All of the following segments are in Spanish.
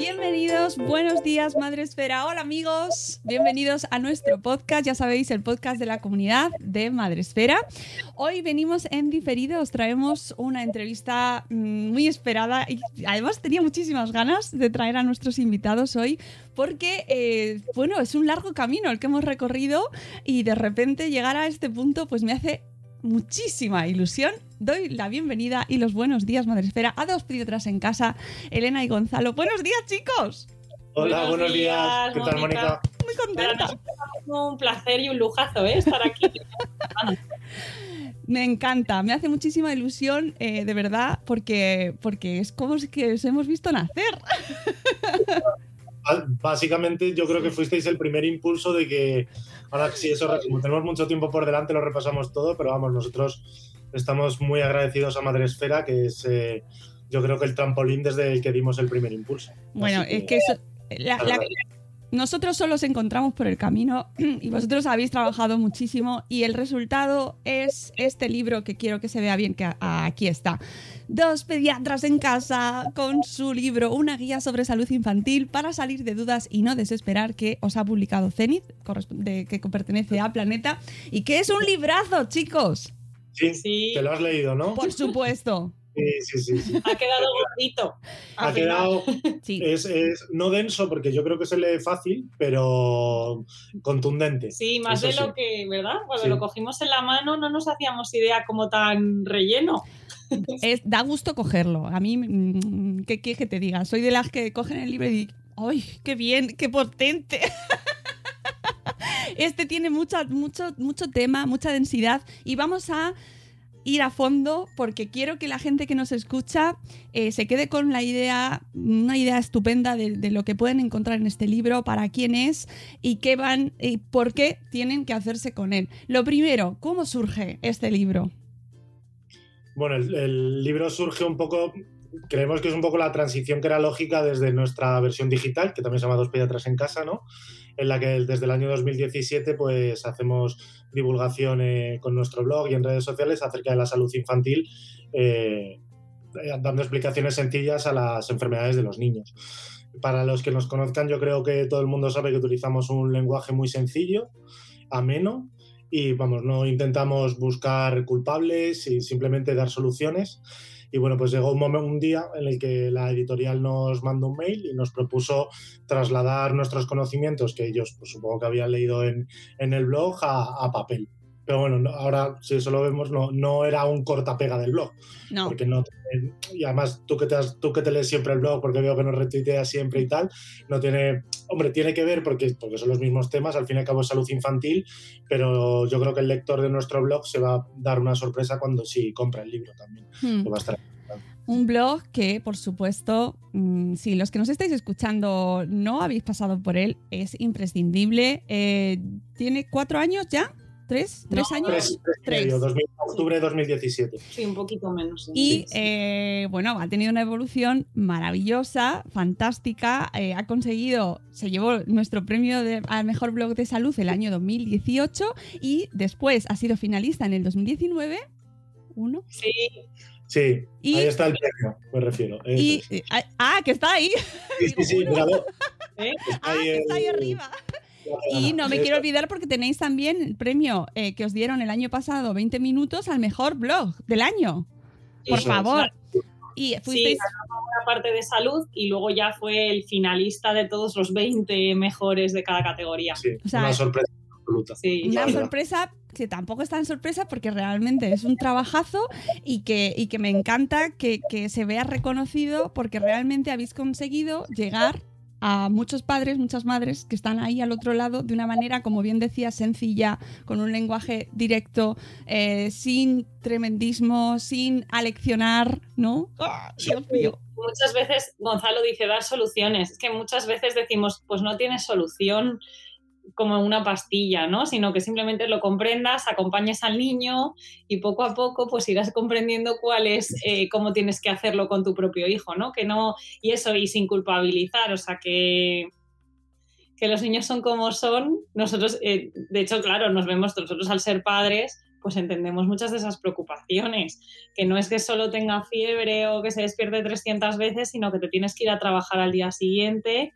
Bienvenidos, buenos días, Madre Esfera. Hola amigos, bienvenidos a nuestro podcast, ya sabéis, el podcast de la comunidad de Madre Esfera. Hoy venimos en diferido, os traemos una entrevista mm, muy esperada y además tenía muchísimas ganas de traer a nuestros invitados hoy porque, eh, bueno, es un largo camino el que hemos recorrido y de repente llegar a este punto pues me hace muchísima ilusión. Doy la bienvenida y los buenos días, Madre Esfera, a dos pediatras en casa, Elena y Gonzalo. Buenos días, chicos. Hola, buenos, días. ¿Qué tal, Mónica? Muy contenta. Un placer y un lujazo ¿eh? estar aquí. Me encanta, me hace muchísima ilusión, eh, de verdad, porque, porque es como si que os hemos visto nacer. Básicamente, yo creo que fuisteis el primer impulso de que ahora sí, eso, como tenemos mucho tiempo por delante, lo repasamos todo, pero vamos, nosotros estamos muy agradecidos a Madre Esfera, que es eh, yo creo que el trampolín desde el que dimos el primer impulso. Bueno, es que eso- la-. Nosotros solo os encontramos por el camino y vosotros habéis trabajado muchísimo y el resultado es este libro que quiero que se vea bien, que aquí está. Dos pediatras en casa con su libro Una guía sobre salud infantil para salir de dudas y no desesperar que os ha publicado Zenith, que pertenece a Planeta y que es un librazo, chicos. Sí, te lo has leído, ¿no? Por supuesto. Sí, sí, sí. sí. Ha quedado gordito. Ha quedado. Es, es no denso, porque yo creo que se lee fácil, pero contundente. Sí, más Eso de sí. lo que, ¿verdad? Cuando Sí. lo cogimos en la mano no nos hacíamos idea como tan relleno. Es, da gusto cogerlo. A mí, mm, ¿qué quieres que te diga? Soy de las que cogen el libro y digo, ¡ay, qué bien, qué potente! Este tiene mucha, mucho, mucho tema, mucha densidad y vamos a ir a fondo porque quiero que la gente que nos escucha eh, se quede con la idea, una idea estupenda de, lo que pueden encontrar en este libro, para quién es y qué van y por qué tienen que hacerse con él. Lo primero, ¿cómo surge este libro? Bueno, el libro surge un poco, creemos que es un poco la transición que era lógica desde nuestra versión digital, que también se llama Dos Pediatras en Casa, ¿no? En la que desde el año 2017 pues hacemos divulgación eh, con nuestro blog y en redes sociales acerca de la salud infantil, eh, eh, dando explicaciones sencillas a las enfermedades de los niños. Para los que nos conozcan, yo creo que todo el mundo sabe que utilizamos un lenguaje muy sencillo, ameno, y vamos, no intentamos buscar culpables y simplemente dar soluciones. Y bueno, pues llegó un, momento, un día en el que la editorial nos mandó un mail y nos propuso trasladar nuestros conocimientos, que ellos pues, supongo que habían leído en, en el blog, a, a papel. Pero bueno, no- ahora si eso lo vemos, no, no era un cortapega del blog. No. Porque no y además tú que, te has- tú que te lees siempre el blog, porque veo que nos retuiteas siempre y tal, no tiene, hombre, tiene que ver porque, porque son los mismos temas, al fin y al cabo es salud infantil, pero yo creo que el lector de nuestro blog se va a dar una sorpresa cuando si compra el libro también. Hmm. que va a estar- Un blog que, por supuesto, mm, si los que nos estáis escuchando no habéis pasado por él, es imprescindible. Eh, ¿Tiene cuatro años ya? ¿Tres? ¿Tres No, años? Tres, tres y medio, 2000 octubre de 2017. Sí, un poquito menos. sí. Y eh, bueno, ha tenido una evolución maravillosa, fantástica. eh, ha conseguido, se llevó nuestro premio de- al mejor blog de salud el año 2018 y después ha sido finalista en el 2019. Uno. Sí. Sí, Y- ahí está el premio, me refiero. Y, eh, ah, que está ahí. Sí, sí, sí, míralo. ¿Eh? Está Ah, ahí que está ahí arriba. Y no me quiero olvidar porque tenéis también el premio eh, que os dieron el año pasado, 20 minutos, al mejor blog del año. Por Eso es, favor. Y Sí, fuisteis... ganó una parte de salud y luego ya fue el finalista de todos los 20 mejores de cada categoría. Sí, O sea, una sorpresa absoluta. Sí. una sorpresa que tampoco es tan sorpresa porque realmente es un trabajazo y que, y que me encanta que, que se vea reconocido porque realmente habéis conseguido llegar a muchos padres, muchas madres que están ahí al otro lado de una manera, como bien decía, sencilla, con un lenguaje directo, eh, sin tremendismo, sin aleccionar, ¿no? ¡Ah, Dios mío! Muchas veces Gonzalo dice dar soluciones. Es que muchas veces decimos, pues no tienes solución como una pastilla, ¿no? Sino que simplemente lo comprendas, acompañes al niño y poco a poco pues irás comprendiendo cuál es, eh, cómo tienes que hacerlo con tu propio hijo, ¿no? Que no, y eso, y sin culpabilizar, o sea que que los niños son como son, nosotros, eh, de hecho, claro, nos vemos nosotros al ser padres, pues entendemos muchas de esas preocupaciones, que no es que solo tenga fiebre o que se despierte 300 veces, sino que te tienes que ir a trabajar al día siguiente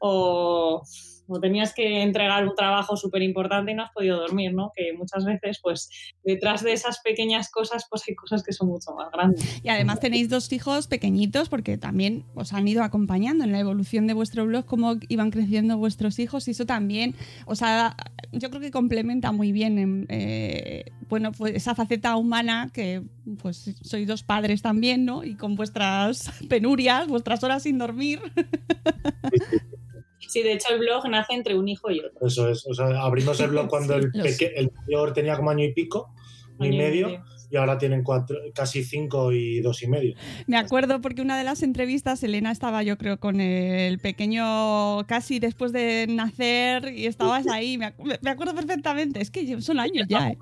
o, o tenías que entregar un trabajo súper importante y no has podido dormir, ¿no? Que muchas veces, pues, detrás de esas pequeñas cosas, pues hay cosas que son mucho más grandes. Y además tenéis dos hijos pequeñitos porque también os han ido acompañando en la evolución de vuestro blog, cómo iban creciendo vuestros hijos y eso también os ha, yo creo que complementa muy bien en, eh, bueno, pues esa faceta humana que pues sois dos padres también, ¿no? Y con vuestras penurias, vuestras horas sin dormir. Sí, de hecho el blog nace entre un hijo y otro. Eso es. O sea, abrimos el blog cuando el, peque- el mayor tenía como año y pico, año y medio, y ahora tienen cuatro, casi cinco y dos y medio. Me acuerdo porque una de las entrevistas, Elena estaba yo creo con el pequeño casi después de nacer y estabas ahí, me acuerdo perfectamente, es que son años ya. ¿eh?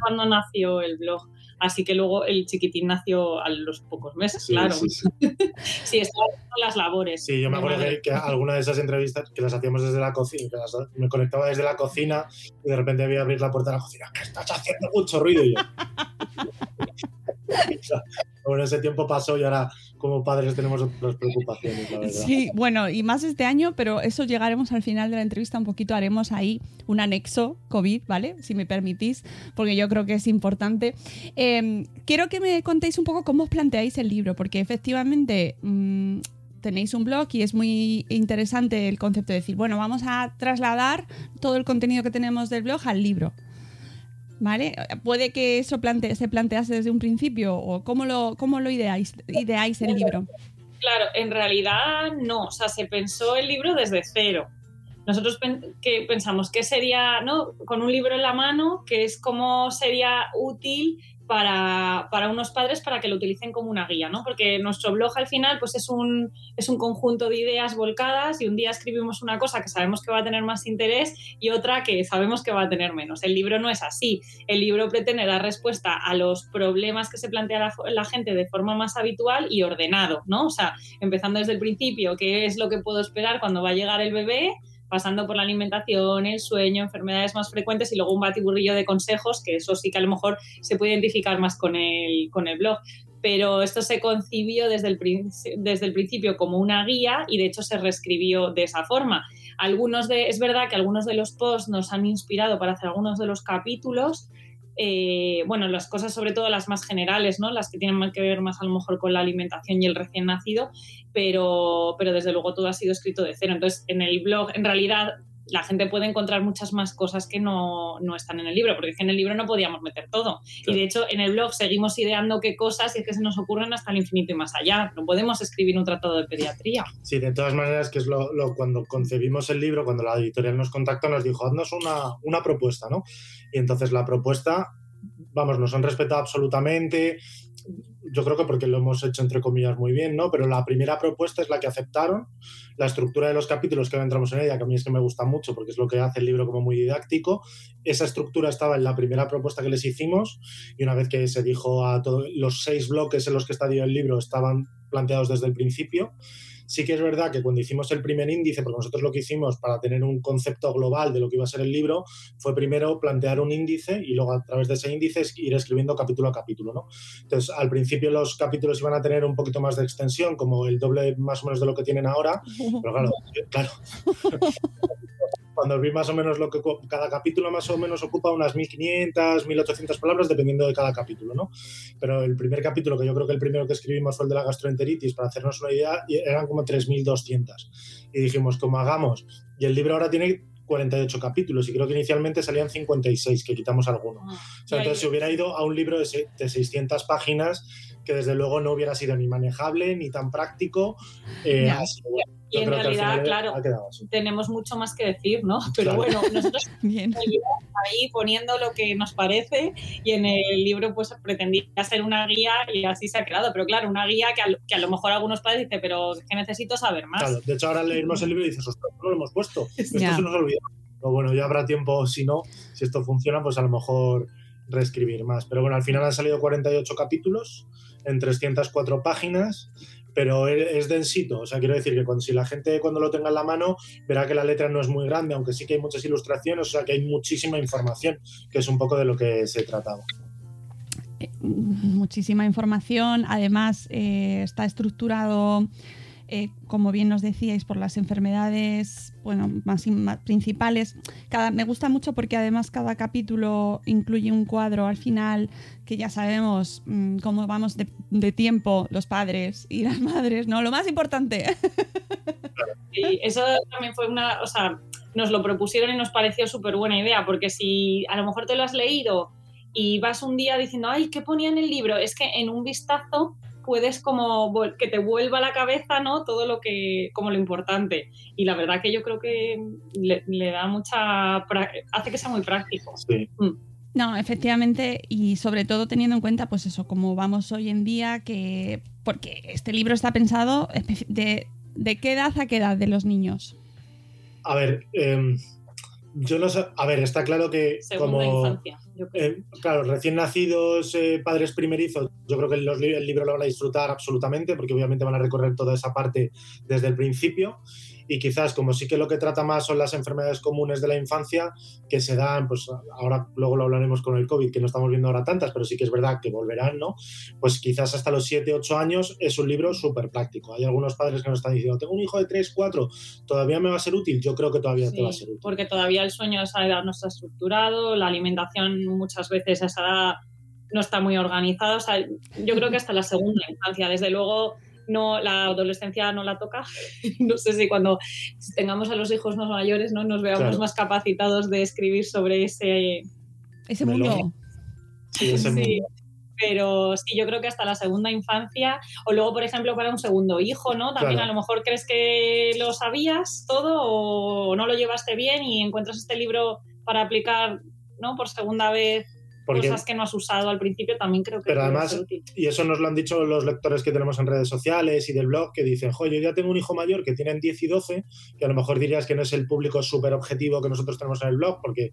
Cuando nació el blog. Así que luego el chiquitín nació a los pocos meses, Sí, claro. sí, sí. Sí, estaba haciendo las labores. Sí, yo me acuerdo que, que alguna de esas entrevistas que las hacíamos desde la cocina, que las- me conectaba desde la cocina y de repente voy a abrir la puerta de la cocina, que estás haciendo mucho ruido. Y yo, bueno, ese tiempo pasó y ahora como padres tenemos otras preocupaciones, verdad. Sí, bueno, y más este año, pero eso llegaremos al final de la entrevista un poquito, haremos ahí un anexo COVID, ¿vale? Si me permitís, porque yo creo que es importante. Eh, quiero que me contéis un poco cómo os planteáis el libro, porque efectivamente... mm, Tenéis un blog y es muy interesante el concepto de decir, bueno, vamos a trasladar todo el contenido que tenemos del blog al libro. ¿Vale? Puede que eso se plantease desde un principio o cómo lo, cómo lo ideáis, ideáis el libro. Claro, en realidad no, o sea, se pensó el libro desde cero. Nosotros que pensamos que sería, ¿no? Con un libro en la mano, que es como sería útil para, para unos padres para que lo utilicen como una guía, ¿no? Porque nuestro blog al final pues es un, es un conjunto de ideas volcadas y un día escribimos una cosa que sabemos que va a tener más interés y otra que sabemos que va a tener menos. El libro no es así. El libro pretende dar respuesta a los problemas que se plantea la, la gente de forma más habitual y ordenado, ¿no? O sea, empezando desde el principio, qué es lo que puedo esperar cuando va a llegar el bebé, pasando por la alimentación, el sueño, enfermedades más frecuentes y luego un batiburrillo de consejos, que eso sí que a lo mejor se puede identificar más con el, con el blog. Pero esto se concibió desde el, desde el principio como una guía y de hecho se reescribió de esa forma. Algunos de, es verdad que algunos de los posts nos han inspirado para hacer algunos de los capítulos, eh, bueno, las cosas sobre todo las más generales, ¿no? Las que tienen más que ver más a lo mejor con la alimentación y el recién nacido, pero, pero desde luego todo ha sido escrito de cero. Entonces, en el blog, en realidad, la gente puede encontrar muchas más cosas que no, no están en el libro, porque es que en el libro no podíamos meter todo. Y de hecho, en el blog seguimos ideando qué cosas y es que se nos ocurren hasta el infinito y más allá. No podemos escribir un tratado de pediatría. Sí, de todas maneras, que es lo, lo- cuando concebimos el libro, cuando la editorial nos contactó, nos dijo, haznos una, una propuesta, ¿no? Y entonces la propuesta, vamos, nos han respetado absolutamente, yo creo que porque lo hemos hecho entre comillas muy bien, ¿no? Pero la primera propuesta es la que aceptaron, la estructura de los capítulos que ahora entramos en ella, que a mí es que me gusta mucho porque es lo que hace el libro como muy didáctico, esa estructura estaba en la primera propuesta que les hicimos y una vez que se dijo a todos los seis bloques en los que está el libro estaban planteados desde el principio. Sí que es verdad que cuando hicimos el primer índice, porque nosotros lo que hicimos para tener un concepto global de lo que iba a ser el libro, fue primero plantear un índice y luego a través de ese índice ir escribiendo capítulo a capítulo, ¿no? Entonces, al principio los capítulos iban a tener un poquito más de extensión, como el doble más o menos de lo que tienen ahora, pero claro, claro. Cuando vi más o menos lo que cada capítulo más o menos ocupa unas 1500, 1800 palabras dependiendo de cada capítulo, ¿no? Pero el primer capítulo, que yo creo que el primero que escribimos fue el de la gastroenteritis, para hacernos una idea, eran como 3200. Y dijimos, como hagamos? Y el libro ahora tiene 48 capítulos y creo que inicialmente salían 56, que quitamos alguno. O sea, entonces si hubiera ido a un libro de, se- de 600 páginas, que desde luego no hubiera sido ni manejable ni tan práctico, eh, así bueno, Y yo en realidad, claro, tenemos mucho más que decir, ¿no? Pero Claro. bueno, nosotros Bien. ahí poniendo lo que nos parece y en el libro pues pretendía ser una guía y así se ha quedado. Pero claro, una guía que a, lo- que a lo mejor algunos padres dicen, pero que necesito saber más. Claro, de hecho ahora leemos el libro y dices, ostras, no lo hemos puesto. Esto Ya. se nos olvidó. Pero bueno, ya habrá tiempo, si no, si esto funciona, pues a lo mejor reescribir más. Pero bueno, al final han salido 48 capítulos en 304 páginas, pero es densito. O sea, quiero decir que cuando, si la gente cuando lo tenga en la mano verá que la letra no es muy grande, aunque sí que hay muchas ilustraciones, o sea, que hay muchísima información, que es un poco de lo que se trataba. muchísima información. Además, eh, está estructurado, eh, como bien nos decíais, por las enfermedades bueno, más, más principales. Cada, me gusta mucho porque además cada capítulo incluye un cuadro al final que ya sabemos mm, cómo vamos de, de tiempo los padres y las madres, ¿no? Lo más importante. Eso también fue una, o sea, nos lo propusieron y nos pareció súper buena idea, porque si a lo mejor te lo has leído y vas un día diciendo, ay, ¿qué ponía en el libro? Es que en un vistazo puedes como que te vuelva a la cabeza, ¿no? Todo lo que, como lo importante. Y la verdad que yo creo que le, le da mucha, hace que sea muy práctico. Sí. No, efectivamente, y sobre todo teniendo en cuenta, pues eso, como vamos hoy en día, que. Porque este libro está pensado de, de qué edad a qué edad de los niños. A ver, em, yo no sé. A ver, está claro que Segunda como. infancia, yo creo. Eh, claro, recién nacidos, eh, padres primerizos, yo creo que los el libro lo van a disfrutar absolutamente porque obviamente van a recorrer toda esa parte desde el principio y quizás como sí que lo que trata más son las enfermedades comunes de la infancia que se dan, pues ahora luego lo hablaremos con el COVID, que no estamos viendo ahora tantas, pero sí que es verdad que volverán, ¿no? Pues quizás hasta los 7, 8 años es un libro súper práctico. Hay algunos padres que nos están diciendo, tengo un hijo de 3, 4, ¿todavía me va a ser útil? Yo creo que todavía te va a ser Sí, útil. porque todavía el sueño a esa edad no está estructurado, la alimentación muchas veces a esa edad no está muy organizada. O sea, yo creo que hasta la segunda infancia, desde luego, no la adolescencia no la toca. no sé si cuando tengamos a los hijos más mayores no nos veamos Claro. más capacitados de escribir sobre ese Ese mundo. Sí, ese Sí. mundo. Pero sí, yo creo que hasta la segunda infancia, o luego, por ejemplo, para un segundo hijo, ¿no? También Claro. a lo mejor crees que lo sabías todo o no lo llevaste bien y encuentras este libro para aplicar, ¿no? Por segunda vez Porque- cosas que no has usado al principio, también creo que Pero además, ser útil. y eso nos lo han dicho los lectores que tenemos en redes sociales y del blog, que dicen, jo, yo ya tengo un hijo mayor que tienen 10 y 12, que a lo mejor dirías que no es el público súper objetivo que nosotros tenemos en el blog, porque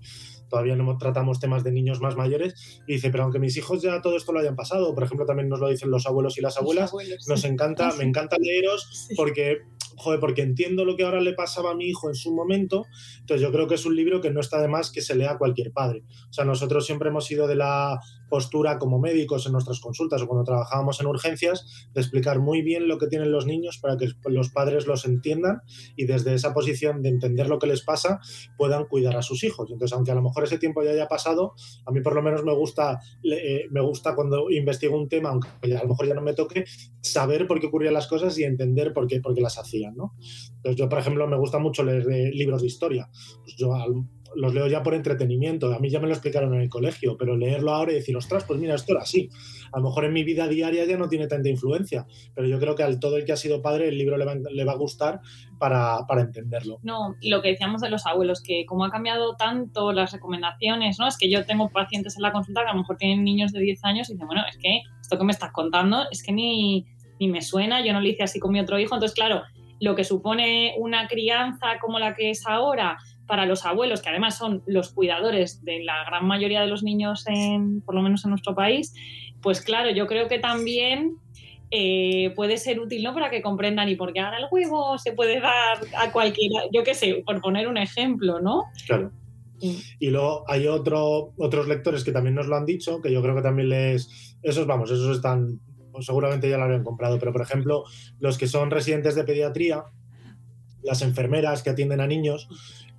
todavía no tratamos temas de niños más mayores, y dice, pero aunque mis hijos ya todo esto lo hayan pasado, por ejemplo, también nos lo dicen los abuelos y las abuelas, abuelos, nos sí. encanta, Ah, sí. me encanta leeros Sí. porque, joder, porque entiendo lo que ahora le pasaba a mi hijo en su momento, entonces yo creo que es un libro que no está de más que se lea a cualquier padre. O sea, nosotros siempre hemos sido de la postura como médicos en nuestras consultas o cuando trabajábamos en urgencias de explicar muy bien lo que tienen los niños para que los padres los entiendan y desde esa posición de entender lo que les pasa puedan cuidar a sus hijos. Entonces, aunque a lo mejor ese tiempo ya haya pasado, a mí por lo menos me gusta, eh, me gusta cuando investigo un tema, aunque a lo mejor ya no me toque, saber por qué ocurrían las cosas y entender por qué, por qué las hacían. ¿no? Entonces, yo, por ejemplo, me gusta mucho leer eh, libros de historia. Pues los leo ya por entretenimiento. A mí ya me lo explicaron en el colegio, pero leerlo ahora y decir, ostras, pues mira, esto era así. A lo mejor en mi vida diaria ya no tiene tanta influencia, pero yo creo que al todo el que ha sido padre el libro le va, le va a gustar para, para entenderlo. No, y lo que decíamos de los abuelos, que como ha cambiado tanto las recomendaciones, ¿no? Es que yo tengo pacientes en la consulta que a lo mejor tienen niños de 10 años y dicen, bueno, es que esto que me estás contando es que ni, ni me suena, yo no lo hice así con mi otro hijo. Entonces, claro, lo que supone una crianza como la que es ahora para los abuelos, que además son los cuidadores de la gran mayoría de los niños, en, por lo menos en nuestro país, pues claro, yo creo que también eh, puede ser útil, ¿no? Para que comprendan y porque ahora el huevo se puede dar a cualquiera, yo qué sé, por poner un ejemplo, ¿no? Claro. Y luego hay otro, otros lectores que también nos lo han dicho, que yo creo que también les... Esos, vamos, esos están... pues seguramente ya lo habrían comprado, pero por ejemplo, los que son residentes de pediatría, las enfermeras que atienden a niños,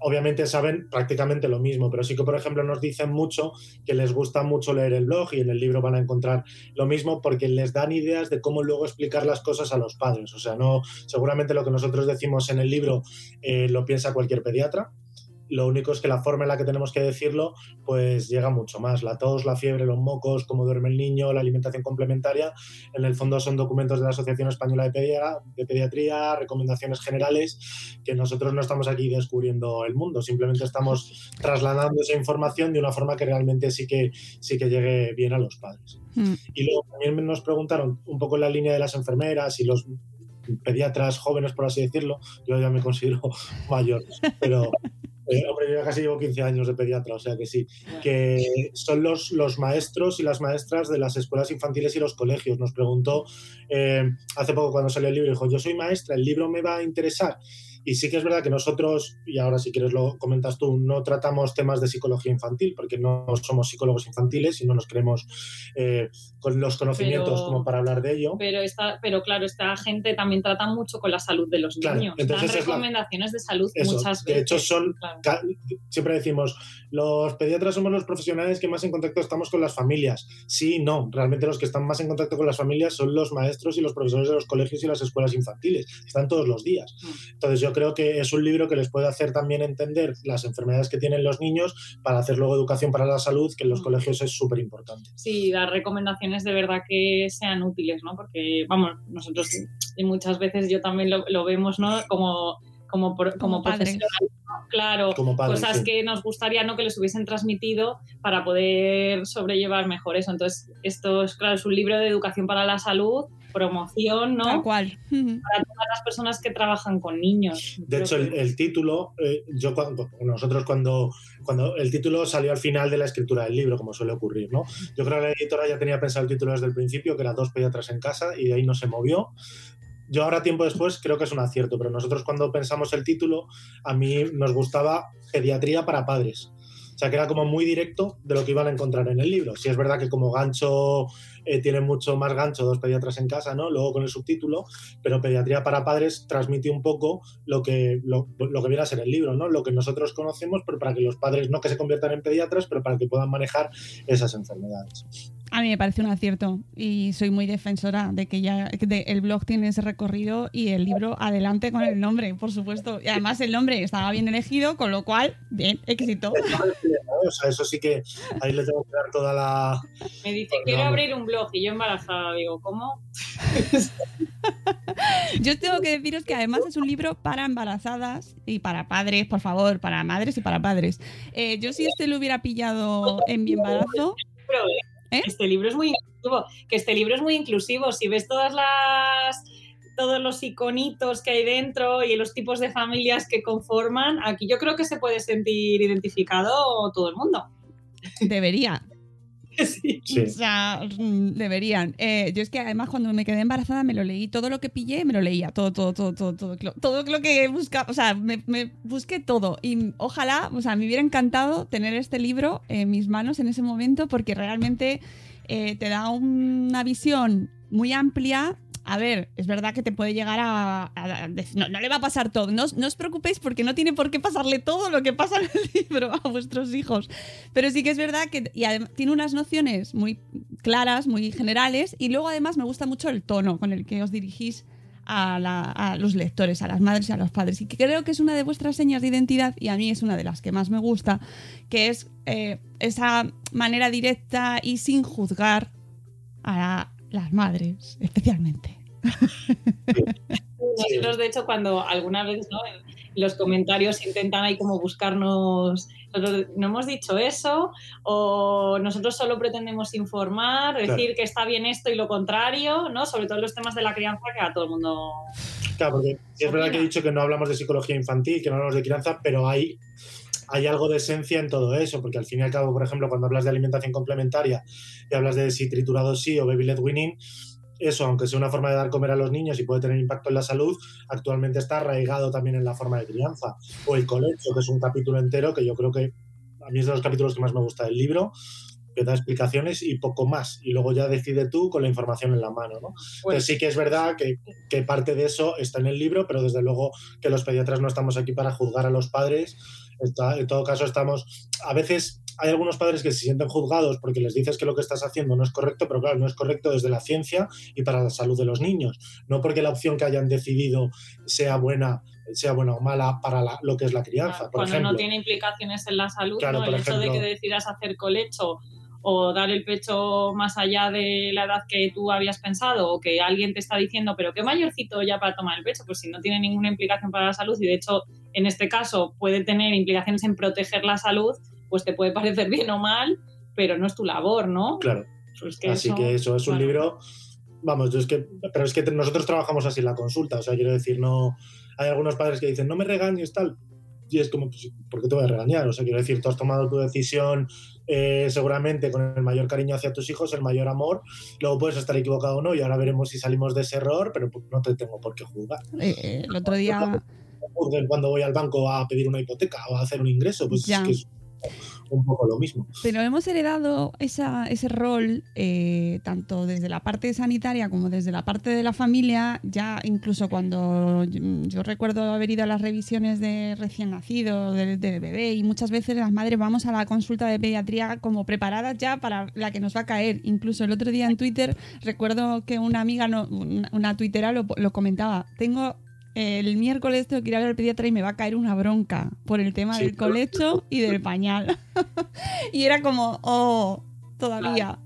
obviamente saben prácticamente lo mismo, pero sí que, por ejemplo, nos dicen mucho que les gusta mucho leer el blog y en el libro van a encontrar lo mismo porque les dan ideas de cómo luego explicar las cosas a los padres. O sea, no, seguramente lo que nosotros decimos en el libro eh, lo piensa cualquier pediatra, lo único es que la forma en la que tenemos que decirlo, pues llega mucho más. La tos, la fiebre, los mocos, cómo duerme el niño, la alimentación complementaria, en el fondo son documentos de la Asociación Española de, Pediatría, recomendaciones generales, que nosotros no estamos aquí descubriendo el mundo, simplemente estamos trasladando esa información de una forma que realmente sí que, sí que llegue bien a los padres. Mm. Y luego también nos preguntaron un poco en la línea de las enfermeras y los pediatras jóvenes, por así decirlo. Yo ya me considero mayor, pero eh, hombre, yo casi llevo 15 años de pediatra, o sea que sí. Que son los, los maestros y las maestras de las escuelas infantiles y los colegios. Nos preguntó eh, hace poco cuando salió el libro, dijo, yo soy maestra, ¿el libro me va a interesar? Y sí que es verdad que nosotros, y ahora si quieres lo comentas tú, no tratamos temas de psicología infantil, porque no somos psicólogos infantiles y no nos creemos eh, con los conocimientos como para hablar de ello. Pero, está, pero claro, esta gente también trata mucho con la salud de los niños. Dan recomendaciones de salud muchas veces. De hecho, son, siempre decimos, los pediatras somos los profesionales que más en contacto estamos con las familias. Sí, no, realmente los que están más en contacto con las familias son los maestros y los profesores de los colegios y las escuelas infantiles. Están todos los días. Mm. Entonces yo creo que es un libro que les puede hacer también entender las enfermedades que tienen los niños para hacer luego educación para la salud, que en los colegios es súper importante. Sí, dar recomendaciones de verdad que sean útiles, ¿no? Porque, vamos, nosotros y muchas veces yo también lo, vemos, ¿no? Como como, como, profesional, claro, cosas que nos gustaría ¿no? que les hubiesen transmitido para poder sobrellevar mejor eso. Entonces, esto es, claro, es un libro de educación para la salud promoción, ¿no? Tal cual. Para todas las personas que trabajan con niños. De hecho, el, título, eh, yo cuando, nosotros cuando, cuando el título salió al final de la escritura del libro, como suele ocurrir, ¿no? Yo creo que la editora ya tenía pensado el título desde el principio, que era Dos pediatras en casa, y de ahí no se movió. Yo ahora, tiempo después, creo que es un acierto, pero nosotros cuando pensamos el título, a mí nos gustaba Pediatría para Padres. O sea, que era como muy directo de lo que iban a encontrar en el libro. Si es verdad que como gancho eh, tiene mucho más gancho dos pediatras en casa, ¿no? Luego con el subtítulo, pero Pediatría para Padres transmite un poco lo que, lo, que viene a ser el libro, ¿no? Lo que nosotros conocemos, pero para que los padres no que se conviertan en pediatras, pero para que puedan manejar esas enfermedades. A mí me parece un acierto y soy muy defensora de que ya el blog tiene ese recorrido y el libro adelante con el nombre, por supuesto. Y además el nombre estaba bien elegido, con lo cual, bien, éxito. O sea, eso sí que ahí le tengo que dar toda la... Me dice, quiero abrir un blog y yo embarazada, digo, ¿cómo? yo tengo que deciros que además es un libro para embarazadas y para padres, por favor, para madres y para padres. Eh, yo si este lo hubiera pillado en mi embarazo... ¿Eh? Este libro es muy inclusivo, que este libro es muy inclusivo. Si ves todas las todos los iconitos que hay dentro y los tipos de familias que conforman, aquí yo creo que se puede sentir identificado todo el mundo. Debería. Sí. O sea, mm, deberían. Eh, yo es que además cuando me quedé embarazada me lo leí, todo lo que pillé me lo leía, todo, todo, todo, todo, todo, todo lo que buscaba, o sea, me, me, busqué todo y ojalá, o sea, me hubiera encantado tener este libro en mis manos en ese momento porque realmente eh, te da una visión muy amplia a ver, es verdad que te puede llegar a, no, le va a pasar todo. No, os preocupéis porque no tiene por qué pasarle todo lo que pasa en el libro a vuestros hijos. Pero sí que es verdad que tiene unas nociones muy claras, muy generales, y luego además me gusta mucho el tono con el que os dirigís a, los lectores, a las madres y a los padres. Y que creo que es una de vuestras señas de identidad, y a mí es una de las que más me gusta, que es eh, esa manera directa y sin juzgar a, las madres, especialmente. Nosotros, de hecho, cuando alguna vez ¿no? los comentarios intentan ahí como buscarnos, no hemos dicho eso, o nosotros solo pretendemos informar, decir que está bien esto y lo contrario, ¿no? Sobre todo en los temas de la crianza que a todo el mundo. Claro, porque es verdad que he dicho que no hablamos de psicología infantil, que no hablamos de crianza, pero hay hay algo de esencia en todo eso, porque al fin y al cabo, por ejemplo, cuando hablas de alimentación complementaria y hablas de si triturado sí o baby led winning, eso, aunque sea una forma de dar comer a los niños y puede tener impacto en la salud, actualmente está arraigado también en la forma de crianza. O el colegio, que es un capítulo entero que yo creo que a mí es de los capítulos que más me gusta del libro, que da explicaciones y poco más. Y luego ya decide tú con la información en la mano, ¿no? Pues, sí que es verdad que, que, parte de eso está en el libro, pero desde luego que los pediatras no estamos aquí para juzgar a los padres Está- en todo caso, estamos. A veces hay algunos padres que se sienten juzgados porque les dices que lo que estás haciendo no es correcto, pero claro, no es correcto desde la ciencia y para la salud de los niños. No porque la opción que hayan decidido sea buena, sea buena o mala para la- lo que es la crianza. Por Cuando ejemplo, no tiene implicaciones en la salud, Claro, ¿no? el hecho de que decidas hacer colecho o dar el pecho más allá de la edad que tú habías pensado o que alguien te está diciendo, pero qué mayorcito ya para tomar el pecho, pues si no tiene ninguna implicación para la salud y de hecho en este caso puede tener implicaciones en proteger la salud, pues te puede parecer bien o mal, pero no es tu labor, ¿no? claro. Pues que Así eso- que eso es un libro. Vamos, yo es que. Pero es que nosotros trabajamos así en la consulta. O sea, quiero decir, no. Hay algunos padres que dicen, no me regañes, tal. Y es como, pues, ¿por qué te voy a regañar? O sea, quiero decir, tú has tomado tu decisión eh, seguramente con el mayor cariño hacia tus hijos, el mayor amor. Luego puedes estar equivocado o no, y ahora veremos si salimos de ese error, pero pues, no te tengo por qué juzgar. Eh, eh, el otro día, Juzguen cuando voy al banco a pedir una hipoteca o a hacer un ingreso, pues Ya. es que es un poco lo mismo. pero hemos heredado esa, ese rol eh, tanto desde la parte sanitaria como desde la parte de la familia, ya incluso cuando yo, yo recuerdo haber ido a las revisiones de recién nacido, del del bebé, y muchas veces las madres vamos a la consulta de pediatría como preparadas ya para la que nos va a caer. Incluso el otro día en Twitter recuerdo que una amiga, no, una, una tuitera lo, lo comentaba, tengo... El miércoles tengo que ir a ver al pediatra y me va a caer una bronca por el tema Sí, del colecho y del pañal. y era como, oh, todavía.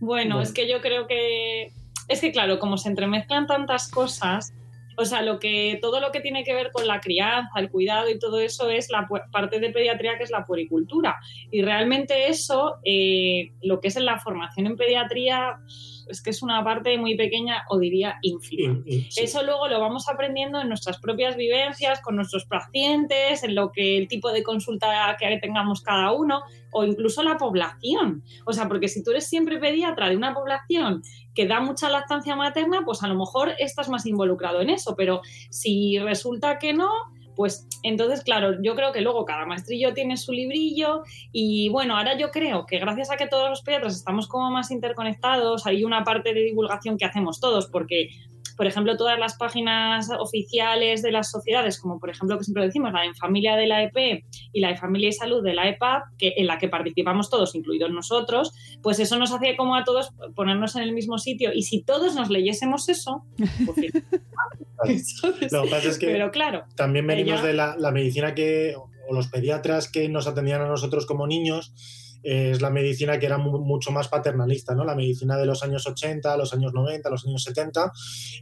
Bueno, Bueno. es que yo creo que es que claro, como se entremezclan tantas cosas, o sea, lo que todo lo que tiene que ver con la crianza, el cuidado y todo eso es la parte de pediatría que es la puericultura. Y realmente eso, eh, lo que es en la formación en pediatría, es que es una parte muy pequeña o diría ínfima. Sí. Eso luego lo vamos aprendiendo en nuestras propias vivencias, con nuestros pacientes, en lo que el tipo de consulta que tengamos cada uno, o incluso la población. O sea, porque si tú eres siempre pediatra de una población que da mucha lactancia materna, pues a lo mejor estás más involucrado en eso, pero si resulta que no, pues entonces, claro, yo creo que luego cada maestrillo tiene su librillo y bueno, ahora yo creo que gracias a que todos los pediatras estamos como más interconectados, hay una parte de divulgación que hacemos todos, porque por ejemplo, todas las páginas oficiales de las sociedades, como por ejemplo que siempre decimos, la de En Familia de la EP y la de Familia y Salud de la EPAP, que, en la que participamos todos, incluidos nosotros, pues eso nos hace como a todos ponernos en el mismo sitio. Y si todos nos leyésemos eso, pues. Lo que pasa es que Pero claro, también venimos ella- de la, la medicina que, o los pediatras que nos atendían a nosotros como niños, es la medicina que era mu- mucho más paternalista, ¿no? La medicina de los años 80, los años 90, los años 70,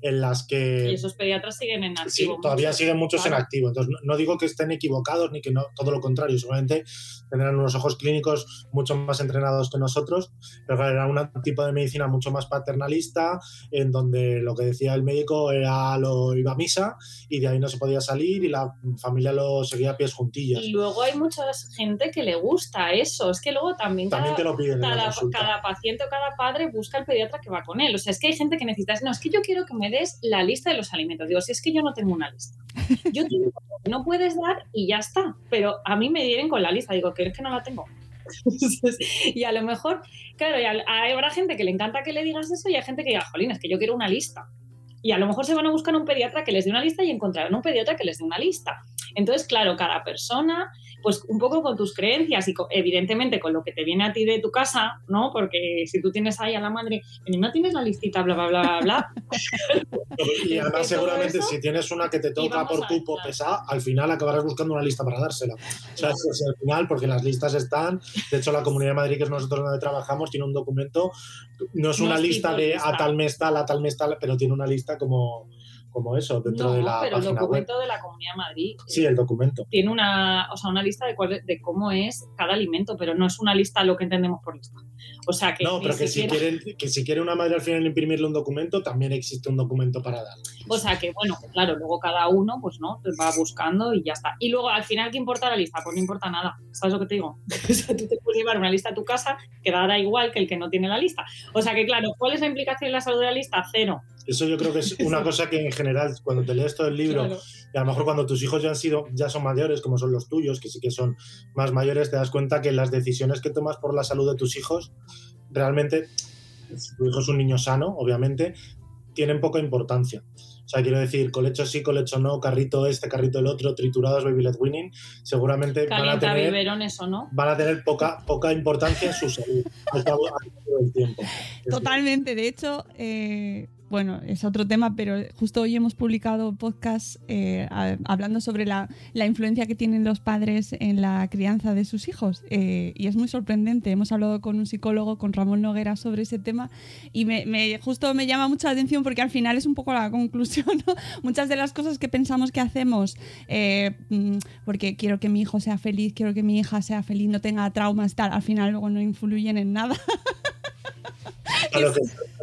en las que... y esos pediatras siguen en activo. Sí, todavía siguen muchos Claro. en activo. Entonces, no, no digo que estén equivocados ni que no, todo lo contrario, seguramente tendrán unos ojos clínicos mucho más entrenados que nosotros, pero era un tipo de medicina mucho más paternalista, en donde lo que decía el médico era lo iba a misa y de ahí no se podía salir y la familia lo seguía a pies juntillas. Y luego hay mucha gente que le gusta eso. Es que luego también, También cada, te lo piden cada, paciente o cada padre busca el pediatra que va con él. O sea, es que hay gente que necesita, no, es que yo quiero que me des la lista de los alimentos. Digo, si es que yo no tengo una lista. Yo te digo lo que no puedes dar y ya está. Pero a mí me vienen con la lista. Digo, que es que no la tengo. y a lo mejor, claro, y al- habrá gente que le encanta que le digas eso y hay gente que diga, jolín, es que yo quiero una lista. Y a lo mejor se van a buscar un pediatra que les dé una lista y encontrarán un pediatra que les dé una lista. Entonces, claro, cada persona, pues un poco con tus creencias y co- evidentemente con lo que te viene a ti de tu casa, ¿no? Porque si tú tienes ahí a la madre, "Oye, no tienes la listita, bla, bla, bla, bla, bla. Y además, seguramente, eso, si tienes una que te toca por cupo claro. pesada, al final acabarás buscando una lista para dársela. O sea, es- es al final, porque las listas están. De hecho, la Comunidad de Madrid, que es nosotros donde trabajamos, tiene un documento. No es No una lista de lista. a tal mes tal, a tal mes tal, pero tiene una lista como, como eso, dentro no, de la pero el web. documento de la Comunidad de Madrid Sí, el documento. tiene una, o sea, una lista de, cuál- de cómo es cada alimento, pero no es una lista lo que entendemos por lista. O sea, que No, pero que si, quieren, que si quiere una madre al final imprimirle un documento, también existe un documento para dar. O sea que, bueno, claro, luego cada uno, pues no, va buscando y ya está. Y luego, al final, ¿qué importa la lista? Pues no importa nada. ¿Sabes lo que te digo? O sea, tú te puedes llevar una lista a tu casa que dará igual que el que no tiene la lista. O sea que, claro, ¿cuál es la implicación en la salud de la lista? Cero. Eso yo creo que es una cosa que en general, cuando te lees todo el libro, Claro. y a lo mejor cuando tus hijos ya han sido, ya son mayores, como son los tuyos, que sí que son más mayores, te das cuenta que las decisiones que tomas por la salud de tus hijos, realmente, si tu hijo es un niño sano, obviamente, tienen poca importancia. O sea, quiero decir, colecho sí, colecho no, carrito este, carrito el otro, triturados, baby let winning, seguramente van a, tener, biberones o no. van a tener poca, poca importancia en su salud al cabo al cabo del tiempo. Es Totalmente. De hecho, eh, bueno, es otro tema, pero justo hoy hemos publicado podcast eh, a- hablando sobre la, la influencia que tienen los padres en la crianza de sus hijos. Eh, y es muy sorprendente. Hemos hablado con un psicólogo, con Ramón Noguera, sobre ese tema. Y me, me- justo me llama mucha atención porque al final es un poco la conclusión. ¿no? Muchas de las cosas que pensamos que hacemos, eh, mm, porque quiero que mi hijo sea feliz, quiero que mi hija sea feliz, no tenga traumas, tal, al final luego no influyen en nada. Lo que-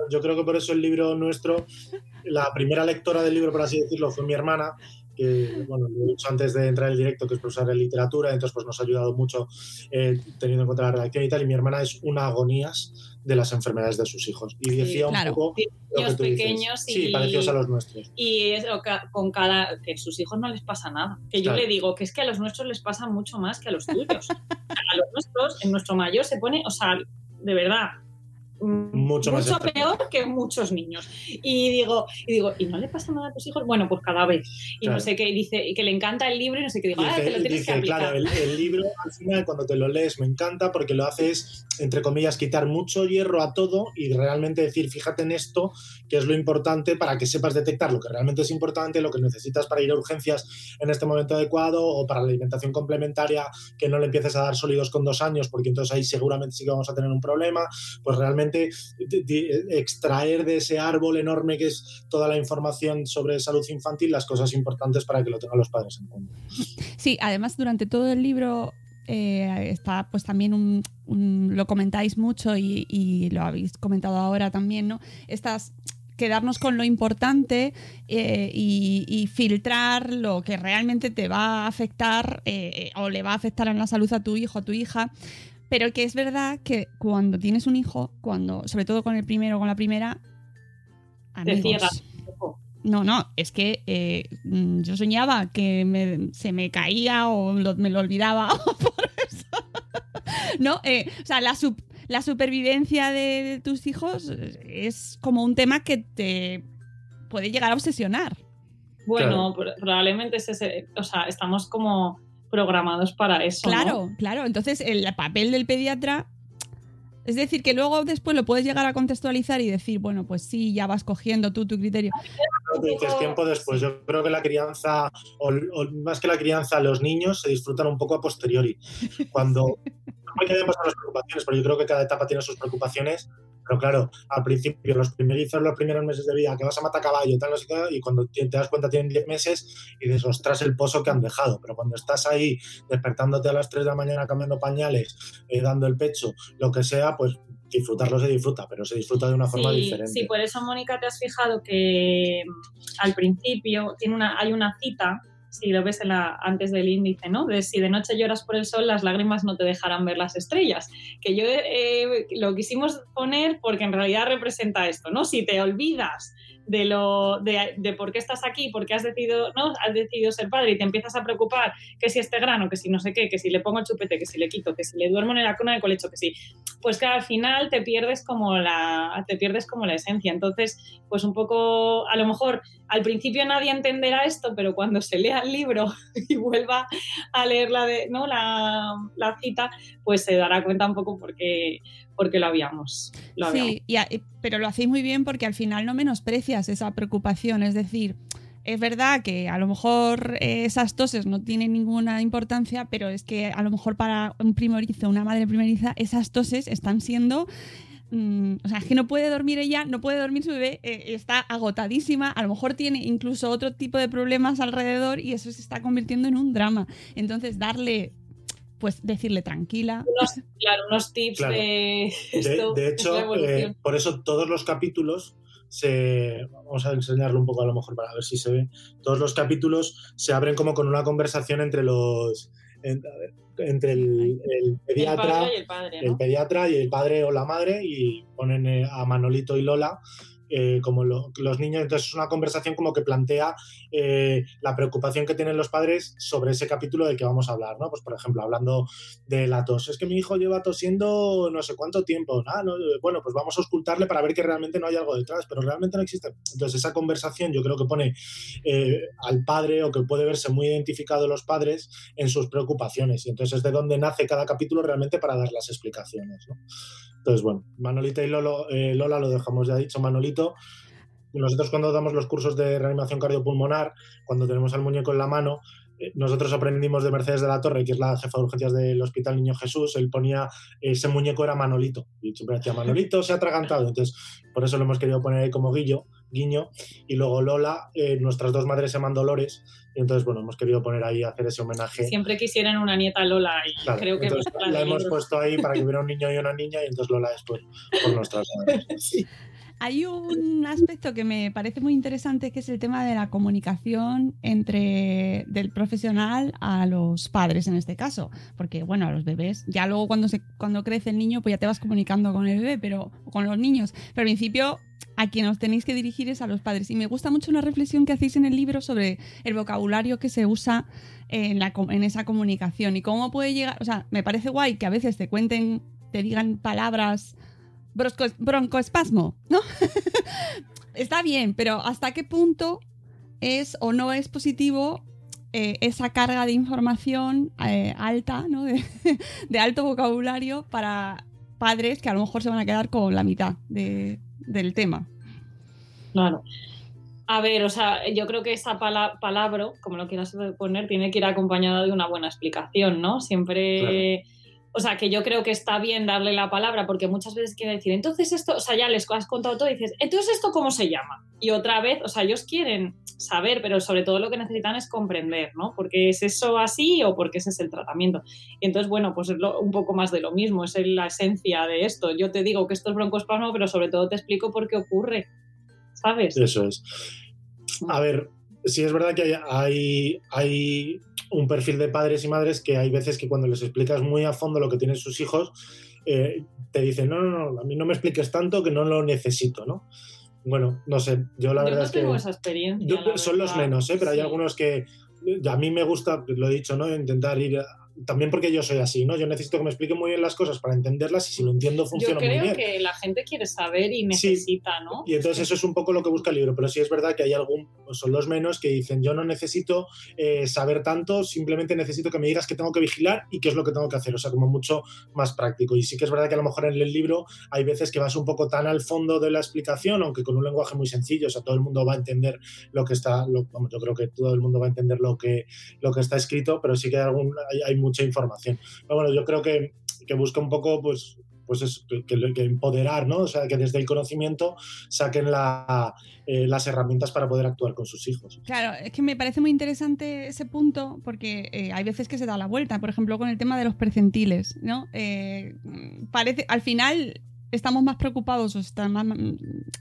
yo creo que por eso el libro nuestro, la primera lectora del libro, por así decirlo, fue mi hermana, que, bueno, lo he dicho antes de entrar en el directo, que es profesora de literatura, entonces pues nos ha ayudado mucho eh, teniendo en cuenta la redacción y tal, y mi hermana es una agonías de las enfermedades de sus hijos. Y decía un claro. poco lo que Niños tú dices. pequeños Sí, y- parecidos a los nuestros. Y eso ca- con cada. que a sus hijos no les pasa nada. Que yo Claro. le digo que es que a los nuestros les pasa mucho más que a los tuyos. a los nuestros, en nuestro mayor se pone, o sea, de verdad. Mucho más peor que muchos niños. Y digo, y digo, ¿y no le pasa nada a tus hijos? Bueno, pues cada vez. Y Claro. no sé qué, y dice, y que le encanta el libro y no sé qué. Digo, ah, Dice, te lo tienes dice, que aplicar. claro, el, el libro al final cuando te lo lees me encanta porque lo haces, entre comillas, quitar mucho hierro a todo y realmente decir, fíjate en esto, que es lo importante para que sepas detectar lo que realmente es importante, lo que necesitas para ir a urgencias en este momento adecuado o para la alimentación complementaria, que no le empieces a dar sólidos con dos años porque entonces ahí seguramente sí que vamos a tener un problema, pues realmente di- extraer de ese árbol enorme que es toda la información sobre salud infantil las cosas importantes para que lo tengan los padres en cuenta. Sí, además durante todo el libro eh, está pues también lo comentáis mucho y, lo habéis comentado ahora también, ¿no? Estas quedarnos con lo importante eh, y, y filtrar lo que realmente te va a afectar eh, o le va a afectar en la salud a tu hijo, a tu hija. Pero que es verdad que cuando tienes un hijo, cuando, sobre todo con el primero o con la primera, Te amigos, ciegas un poco. no, no, es que eh, mm, yo soñaba que me- se me caía o lo- me lo olvidaba por eso. no, eh, o sea, la, la supervivencia de tus hijos es como un tema que te puede llegar a obsesionar. Bueno, pro- probablemente es ese. O sea, estamos como programados para eso. ¿no? Claro, claro. Entonces, el papel del pediatra. Es decir, que luego después lo puedes llegar a contextualizar y decir, bueno, pues sí, ya vas cogiendo tú tu criterio. Dices tiempo después. Yo creo que la crianza, o, o más que la crianza, los niños se disfrutan un poco a posteriori. Cuando no hay que pasar las preocupaciones, pero yo creo que cada etapa tiene sus preocupaciones. Pero claro, al principio, los primerizos, los primeros meses de vida, que vas a matar caballo, tal, no sé qué, y cuando te, das cuenta tienen 10 meses y dices, ostras, el pozo que han dejado. Pero cuando estás ahí despertándote a las 3 de la mañana cambiando pañales, eh, dando el pecho, lo que sea, pues disfrutarlo se disfruta, pero se disfruta de una forma sí, diferente. Sí, por eso, Mónica, te has fijado que mm, al principio tiene una, hay una cita, si lo ves en la, antes del índice, ¿no? De si de noche lloras por el sol, las lágrimas no te dejarán ver las estrellas. Que yo eh, lo quisimos poner porque en realidad representa esto, ¿no? Si te olvidas de lo de, por qué estás aquí, por qué has decidido, ¿no? Has decidido ser padre y te empiezas a preocupar que si este grano, que si no sé qué, que si le pongo el chupete, que si le quito, que si le duermo en la cuna de colecho, que si pues que al final te pierdes como la te pierdes como la esencia. Entonces, pues un poco a lo mejor al principio nadie entenderá esto, pero cuando se lea el libro y vuelva a leer la de, ¿no? la, la cita, pues se dará cuenta un poco porque porque lo habíamos. Lo habíamos. Sí, y a- y- pero lo hacéis muy bien porque al final no menosprecias esa preocupación. Es decir, es verdad que a lo mejor eh, esas toses no tienen ninguna importancia, pero es que a lo mejor para un primerizo, una madre primeriza, esas toses están siendo. mm, o sea, es que no puede dormir ella, no puede dormir su bebé, eh, está agotadísima, a lo mejor tiene incluso otro tipo de problemas alrededor y eso se está convirtiendo en un drama. Entonces, darle, pues decirle tranquila. Unos, claro, unos tips Claro. de De, esto. hecho, eh, por eso todos los capítulos se. Vamos a enseñarlo un poco a lo mejor para ver si se ve. Todos los capítulos se abren como con una conversación entre los. en- a ver, entre el, el el pediatra. padre y el padre, el pediatra y el padre o la madre y ponen eh, a Manolito y Lola eh, como lo- los niños, entonces es una conversación como que plantea eh, la preocupación que tienen los padres sobre ese capítulo del que vamos a hablar, ¿no? Pues por ejemplo, hablando de la tos, es que mi hijo lleva tosiendo no sé cuánto tiempo, ¿no? No, bueno, pues vamos a ocultarle para ver que realmente no hay algo detrás, pero realmente no existe. Entonces esa conversación yo creo que pone eh, al padre o que puede verse muy identificado los padres en sus preocupaciones y entonces es de donde nace cada capítulo realmente para dar las explicaciones, ¿no? Entonces, bueno, Manolita y Lolo, eh, Lola lo dejamos ya dicho, Manolito. Nosotros cuando damos los cursos de reanimación cardiopulmonar, cuando tenemos al muñeco en la mano, eh, nosotros aprendimos de Mercedes de la Torre, que es la jefa de urgencias del Hospital Niño Jesús, él ponía, ese muñeco era Manolito, y siempre decía, Manolito se ha atragantado, entonces por eso lo hemos querido poner ahí como guillo, guiño, y luego Lola, eh, nuestras dos madres se llaman Dolores, y entonces, bueno, hemos querido poner ahí, hacer ese homenaje. Siempre quisieran una nieta Lola y Claro, creo que entonces, la hemos libro. puesto ahí para que hubiera un niño y una niña, y entonces Lola después por nuestras madres. Hay un aspecto que me parece muy interesante que es el tema de la comunicación entre del profesional a los padres en este caso, porque bueno, a los bebés, ya luego cuando se cuando crece el niño pues ya te vas comunicando con el bebé, pero con los niños, pero al principio a quien os tenéis que dirigir es a los padres. Y me gusta mucho una reflexión que hacéis en el libro sobre el vocabulario que se usa en, la, en esa comunicación y cómo puede llegar, o sea, me parece guay que a veces te cuenten, te digan palabras brosco- broncoespasmo, ¿no? Está bien, pero ¿hasta qué punto es o no es positivo eh, esa carga de información eh, alta, ¿no? de, de alto vocabulario para padres que a lo mejor se van a quedar con la mitad de- del tema? Claro. A ver, o sea, yo creo que esa pala- palabra, como lo quieras poner, tiene que ir acompañada de una buena explicación, ¿no? Siempre. O sea, que yo creo que está bien darle la palabra porque muchas veces quiere decir, entonces esto, o sea, ya les has contado todo y dices, entonces esto cómo se llama. Y otra vez, o sea, ellos quieren saber, pero sobre todo lo que necesitan es comprender, ¿no? Porque es eso así o porque ese es el tratamiento. Y entonces, bueno, pues es un poco más de lo mismo, es la esencia de esto. Yo te digo que esto es broncoespasmo, pero sobre todo te explico por qué ocurre. ¿sabes? Eso es. A ver, sí es verdad que hay, hay, hay un perfil de padres y madres que hay veces que cuando les explicas muy a fondo lo que tienen sus hijos, eh, te dicen, no, no, no, a mí no me expliques tanto que no lo necesito, ¿no? Bueno, no sé, yo la Yo verdad no es que... tengo esa experiencia. Yo- son los menos, ¿eh? pero hay algunos que a mí me gusta, lo he dicho, ¿no? Intentar ir, a- también porque yo soy así, ¿no? Yo necesito que me expliquen muy bien las cosas para entenderlas y si lo entiendo Yo funciona muy creo bien. que la gente quiere saber y necesita, ¿no? Y entonces eso es un poco lo que busca el libro, pero sí es verdad que hay algún, pues son los menos que dicen yo no necesito eh, saber tanto, simplemente necesito que me digas qué tengo que vigilar y qué es lo que tengo que hacer, o sea, como mucho más práctico. Y sí que es verdad que a lo mejor en el libro hay veces que vas un poco tan al fondo de la explicación, aunque con un lenguaje muy sencillo, o sea, todo el mundo va a entender lo que está, lo- yo creo que todo el mundo va a entender lo que, lo que está escrito, pero sí que hay, algún, hay, hay mucha información. Pero bueno, yo creo que, que busca un poco, pues, pues eso, que, empoderar, ¿no? O sea, que desde el conocimiento saquen eh, las herramientas para poder actuar con sus hijos. Claro, es que me parece muy interesante ese punto porque eh, hay veces que se da la vuelta, por ejemplo, con el tema de los percentiles, ¿no? Eh, parece, al final estamos más preocupados o están más,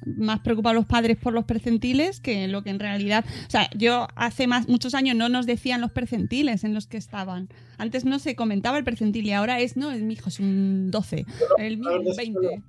más preocupados los padres por los percentiles que lo que en realidad, o sea, yo hace más muchos años no nos decían los percentiles en los que estaban. Antes no se comentaba el percentil y ahora es, no, es mi hijo es un 12, el mío un 20.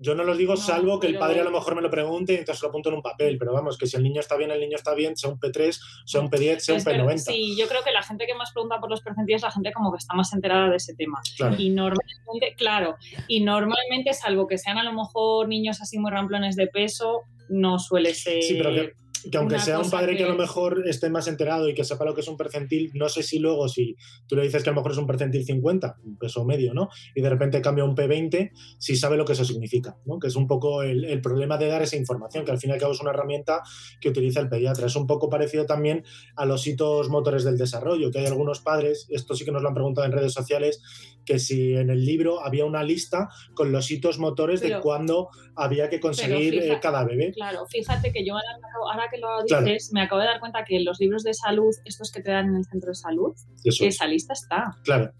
Yo no los digo salvo que el padre a lo mejor me lo pregunte y entonces lo apunto en un papel, pero vamos, que si el niño está bien, el niño está bien, sea un P3, sea un P10, sea un Es ver- P90. Sí, yo creo que la gente que más pregunta por los percentiles es la gente como que está más enterada de ese tema. Claro. Y normalmente, claro, y normalmente, salvo que sean a lo mejor niños así muy ramplones de peso, no suele ser. Sí, pero que, que aunque sea un padre que... a lo mejor esté más enterado y que sepa lo que es un percentil, no sé si luego, si tú le dices que a lo mejor es un percentil 50, un peso medio, ¿no? Y de repente cambia un P20, si sabe lo que eso significa, ¿no? Que es un poco el, el problema de dar esa información, que al fin y al cabo es una herramienta que utiliza el pediatra. Es un poco parecido también a los hitos motores del desarrollo, que hay algunos padres, esto sí que nos lo han preguntado en redes sociales, que si en el libro había una lista con los hitos motores de cuándo había que conseguir eh, cada bebé. Claro, fíjate que yo ahora, ahora que lo Claro. dices, me acabo de dar cuenta que los libros de salud, estos que te dan en el centro de salud, Eso esa lista está. Claro.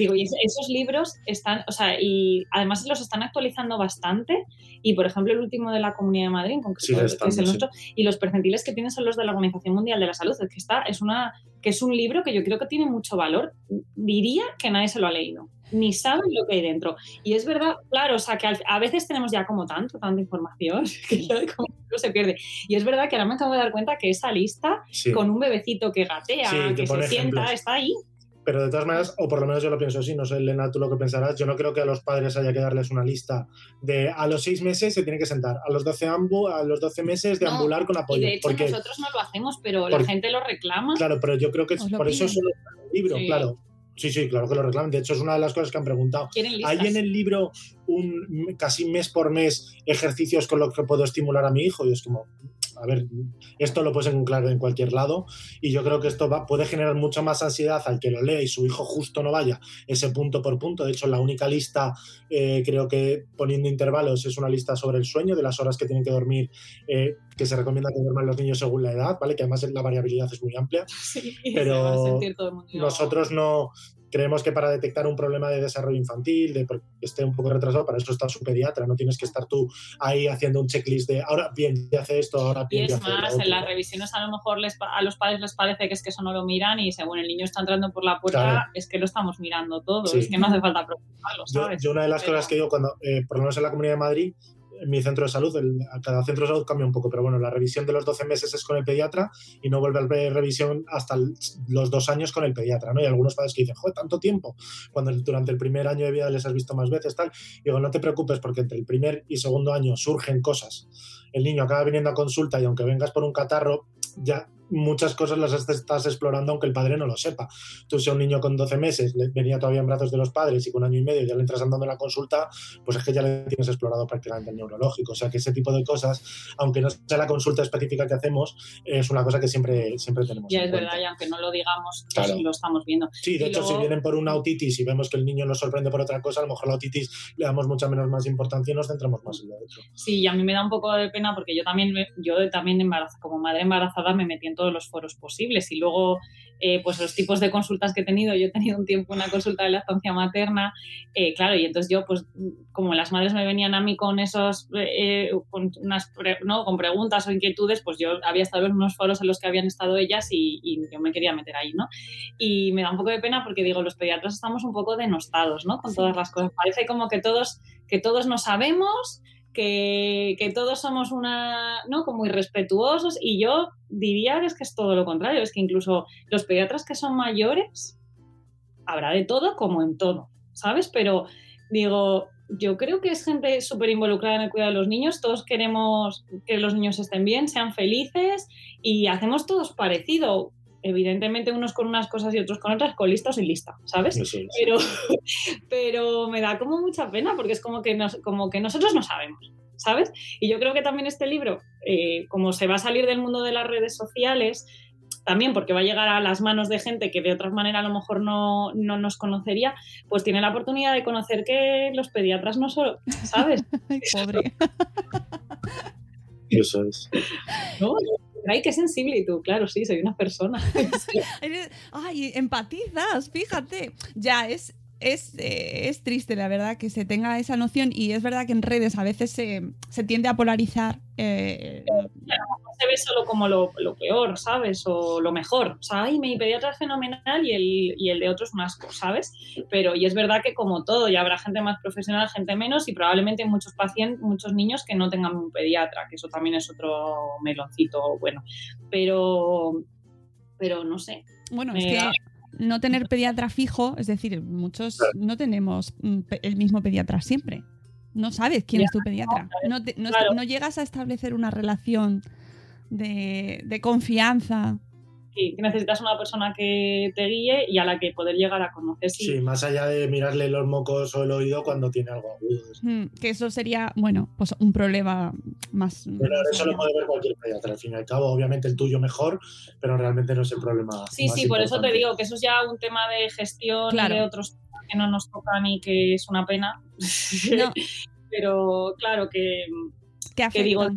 Digo, y es- esos libros están, o sea, y además los están actualizando bastante. Y por ejemplo, el último de la Comunidad de Madrid, en concreto, Sigue que es el sí. nuestro, y los percentiles que tienen son los de la Organización Mundial de la Salud. Es que está, es una, que es un libro que yo creo que tiene mucho valor. Diría que nadie se lo ha leído, ni saben lo que hay dentro. Y es verdad, claro, o sea, que a veces tenemos ya como tanto, tanta información, que ya como se pierde. Y es verdad que ahora me acabo de dar cuenta que esa lista, Sí. con un bebecito que gatea, Sí, que se pone sienta, ejemplos. está ahí. Pero de todas maneras, o por lo menos yo lo pienso así, no sé, Elena, tú lo que pensarás, yo no creo que a los padres haya que darles una lista de a los seis meses se tiene que sentar, a los 12, ambu, a los 12 meses de No, ambular con Y apoyo. de hecho porque, nosotros no lo hacemos, pero la gente lo reclama. Claro, pero yo creo que por eso solo está en el libro, Sí. claro. Sí, sí, claro que lo reclaman. De hecho, es una de las cosas que han preguntado. ¿Hay en el libro un casi mes por mes ejercicios con los que puedo estimular a mi hijo? Y es como, a ver, esto lo puedes encontrar en cualquier lado y yo creo que esto va- puede generar mucha más ansiedad al que lo lea y su hijo justo no vaya ese punto por punto. De hecho, la única lista, eh, creo que poniendo intervalos, es una lista sobre el sueño, de las horas que tienen que dormir, eh, que se recomienda que duerman los niños según la edad, ¿vale? Que además la variabilidad es muy amplia Sí, se pero va a sentir todo el mundo. nosotros no creemos que para detectar un problema de desarrollo infantil, de porque esté un poco retrasado, para eso está su pediatra, no tienes que estar tú ahí haciendo un checklist de ahora bien, ya hace esto, ahora Y bien, ya es hace más, en las revisiones a lo mejor les, a los padres les parece que es que eso no lo miran y según el niño está entrando por la puerta, Claro. es que lo estamos mirando todo, Sí. es que no hace falta preocuparlo, Yo, ¿sabes? yo una de las Pero- cosas que yo cuando, eh, por lo menos en la Comunidad de Madrid, en mi centro de salud, cada centro de salud cambia un poco, pero bueno, la revisión de los 12 meses es con el pediatra y no vuelve a revisión hasta los dos años con el pediatra, ¿no? Y algunos padres que dicen, joder, tanto tiempo, cuando durante el primer año de vida les has visto más veces, tal. Digo, no te preocupes porque entre el primer y segundo año surgen cosas. El niño acaba viniendo a consulta y aunque vengas por un catarro, ya muchas cosas las estás explorando aunque el padre no lo sepa. Tú si a un niño con 12 meses venía todavía en brazos de los padres y con año y medio ya le entras andando en la consulta, pues es que ya le tienes explorado prácticamente el neurológico. O sea que ese tipo de cosas, aunque no sea la consulta específica que hacemos, es una cosa que siempre, siempre tenemos. Ya en es cuenta. verdad, y aunque no lo digamos, Claro. lo estamos viendo. Sí, de Y hecho, luego- si vienen por una otitis y vemos que el niño nos sorprende por otra cosa, a lo mejor la otitis le damos mucha menos más importancia y nos centramos más en lo otro. Sí, y a mí me da un poco de pena porque yo también, yo también embarazo, como madre embarazada me metí en todos los foros posibles y luego eh, pues los tipos de consultas que he tenido, yo he tenido un tiempo una consulta de lactancia materna, eh, claro, y entonces yo pues como las madres me venían a mí con esos, eh, con, unas pre- ¿no? con preguntas o inquietudes, pues yo había estado en unos foros en los que habían estado ellas y, y yo me quería meter ahí, ¿no? Y me da un poco de pena porque digo, los pediatras estamos un poco denostados, ¿no? Con todas las cosas. Parece como que todos, que todos no sabemos, que, todos somos una, ¿no? Como irrespetuosos y yo diría que es que es todo lo contrario, es que incluso los pediatras que son mayores, habrá de todo como en todo, ¿sabes? Pero digo, yo creo que es gente súper involucrada en el cuidado de los niños, todos queremos que los niños estén bien, sean felices y hacemos todos parecido. Evidentemente unos con unas cosas y otros con otras, con lista o sin lista, ¿sabes? Pero, pero me da como mucha pena porque es como que, nos- como que nosotros no sabemos, ¿sabes? Y yo creo que también este libro, eh, como se va a salir del mundo de las redes sociales, también porque va a llegar a las manos de gente que de otra manera a lo mejor no, no nos conocería, pues tiene la oportunidad de conocer que los pediatras no solo, ¿sabes? Ay, pobre. Eso es. ¿No? Ay, qué sensible y tú, claro, sí, soy una persona. Ay, empatizas, fíjate. Ya, es, es, eh, es triste, la verdad, que se tenga esa noción y es verdad que en redes a veces se, se tiende a polarizar. eh, lo mejor se ve solo como lo, lo peor, ¿sabes? O lo mejor. O sea, ay, mi pediatra es fenomenal y el, y el de otro es un asco, ¿sabes? Pero, y es verdad que como todo, ya habrá gente más profesional, gente menos, y probablemente muchos pacientes, muchos niños que no tengan un pediatra, que eso también es otro meloncito bueno. Pero, pero no sé. bueno, es que no tener pediatra fijo, es decir, muchos no tenemos mm, el mismo pediatra siempre. No sabes quién Ya, es tu pediatra. No, te- no claro. no llegas a establecer una relación de, de confianza. Sí, que necesitas una persona que te guíe y a la que poder llegar a conocer. Sí, Sí, más allá de mirarle los mocos o el oído cuando tiene algo agudo. Mm, Que eso sería, bueno, pues un problema más. Pero más eso lo puede ver cualquier pediatra, al fin y al cabo. Obviamente el tuyo mejor, pero realmente no es el problema. Sí, más sí, por eso te digo que eso es ya un tema de gestión Claro. y de otros que no nos tocan y que es una pena. No. Pero claro que, que que digo.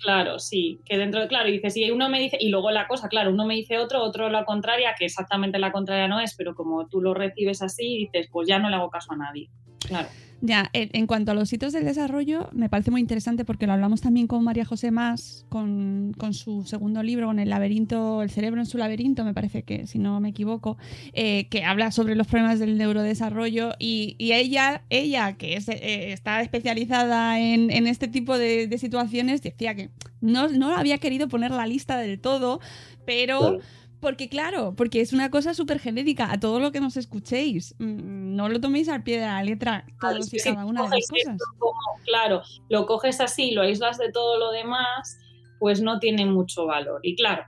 Claro, sí, que dentro de, claro, y dices, y uno me dice, y luego la cosa, claro, uno me dice otro, otro la contraria, que exactamente la contraria no es, pero como tú lo recibes así, dices, pues ya no le hago caso a nadie. Claro. Ya, en, cuanto a los hitos del desarrollo, me parece muy interesante porque lo hablamos también con María José Más, con, con su segundo libro, con el laberinto, el cerebro en su laberinto, me parece que, si no me equivoco, eh, que habla sobre los problemas del neurodesarrollo y, y ella, ella, que es, eh, está especializada en, en este tipo de, de situaciones, decía que no, no había querido poner la lista del todo, pero... Porque claro, porque es una cosa súper genérica a todo lo que nos escuchéis. Mm, No lo toméis al pie de la letra Claro, todos y cada una de las cosas. como- claro, lo coges así, lo aíslas de todo lo demás, pues no tiene mucho valor. Y claro,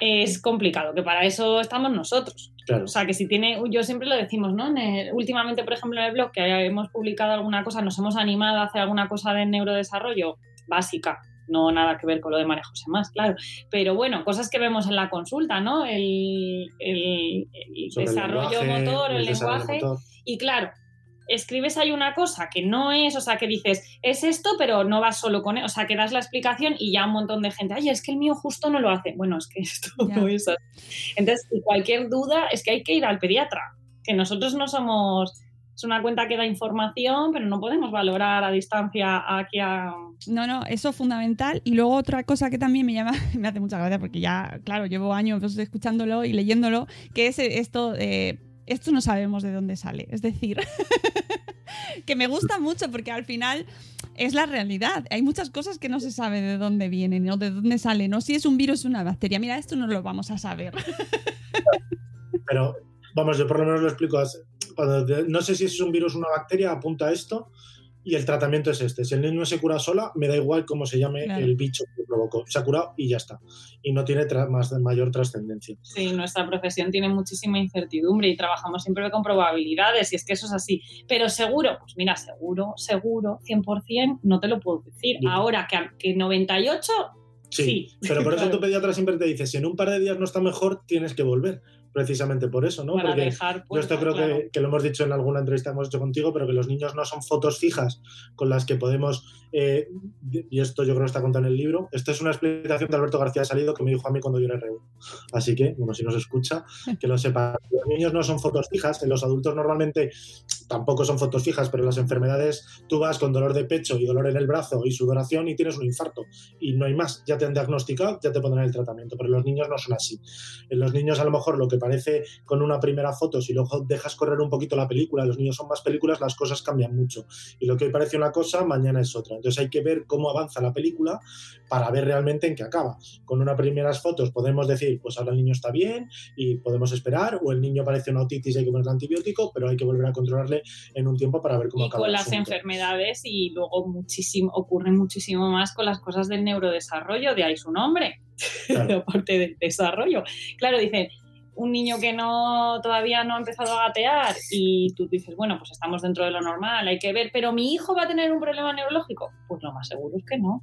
es complicado, que para eso estamos nosotros. Claro. O sea, que si tiene, yo siempre lo decimos, ¿no? En el- últimamente, por ejemplo, en el blog que hemos publicado alguna cosa, nos hemos animado a hacer alguna cosa de neurodesarrollo básica, no nada que ver con lo de María José más, claro. Pero bueno, cosas que vemos en la consulta, ¿no? El, el- el Sobre el desarrollo lenguaje, motor, el, lenguaje. motor. Y claro, escribes ahí una cosa que no es, o sea, que dices, es esto, pero no vas solo con él, o sea, que das la explicación y ya un montón de gente, ay, es que el mío justo no lo hace. Bueno, es que esto no es así. Entonces, y cualquier duda es que hay que ir al pediatra, que nosotros no somos, es una cuenta que da información, pero no podemos valorar a distancia aquí a... No, no, eso es fundamental. Y luego otra cosa que también me llama, me hace mucha gracia porque ya, claro, llevo años pues, escuchándolo y leyéndolo, que es esto, eh, esto no sabemos de dónde sale. Es decir, que me gusta mucho porque al final es la realidad. Hay muchas cosas que no se sabe de dónde vienen o de dónde salen, o si es un virus o una bacteria. Mira, esto no lo vamos a saber. Pero vamos, yo por lo menos lo explico. No sé si es un virus o una bacteria, apunta a esto y el tratamiento es este. Si el niño se cura sola, me da igual cómo se llame Claro. el bicho que provocó. Se ha curado y ya está. Y no tiene tra- más, mayor trascendencia. Sí, nuestra profesión tiene muchísima incertidumbre y trabajamos siempre con probabilidades y es que eso es así. Pero seguro, pues mira, seguro, seguro, 100%, no te lo puedo decir. Bien. Ahora que, que 98, Sí, Sí, pero por eso claro. tu pediatra siempre te dice, si en un par de días no está mejor, tienes que volver. Precisamente por eso, ¿no? para Porque dejar... yo esto creo claro. que, que lo hemos dicho en alguna entrevista que hemos hecho contigo, pero que los niños no son fotos fijas con las que podemos, eh, y esto yo creo que está contado en el libro, esto es una explicación de Alberto García Salido que me dijo a mí cuando yo era R1. Así que, bueno, si nos escucha, que lo sepa. Los niños no son fotos fijas, en los adultos normalmente tampoco son fotos fijas, pero las enfermedades, tú vas con dolor de pecho y dolor en el brazo y sudoración y tienes un infarto y no hay más, ya te han diagnosticado, ya te pondrán el tratamiento, pero los niños no son así. En los niños a lo mejor lo que parece con una primera foto, si luego dejas correr un poquito la película, los niños son más películas, las cosas cambian mucho. Y lo que hoy parece una cosa, mañana es otra. Entonces hay que ver cómo avanza la película para ver realmente en qué acaba. Con unas primeras fotos podemos decir, pues ahora el niño está bien y podemos esperar, o el niño parece una otitis y hay que ponerle antibiótico, pero hay que volver a controlarle en un tiempo para ver cómo y acaba. con el las enfermedades y luego muchísimo ocurre muchísimo más con las cosas del neurodesarrollo, de ahí su nombre, Claro. aparte del desarrollo. Claro, dicen, un niño que no todavía no ha empezado a gatear y tú dices, bueno, pues estamos dentro de lo normal, hay que ver, pero mi hijo va a tener un problema neurológico. Pues lo más seguro es que no.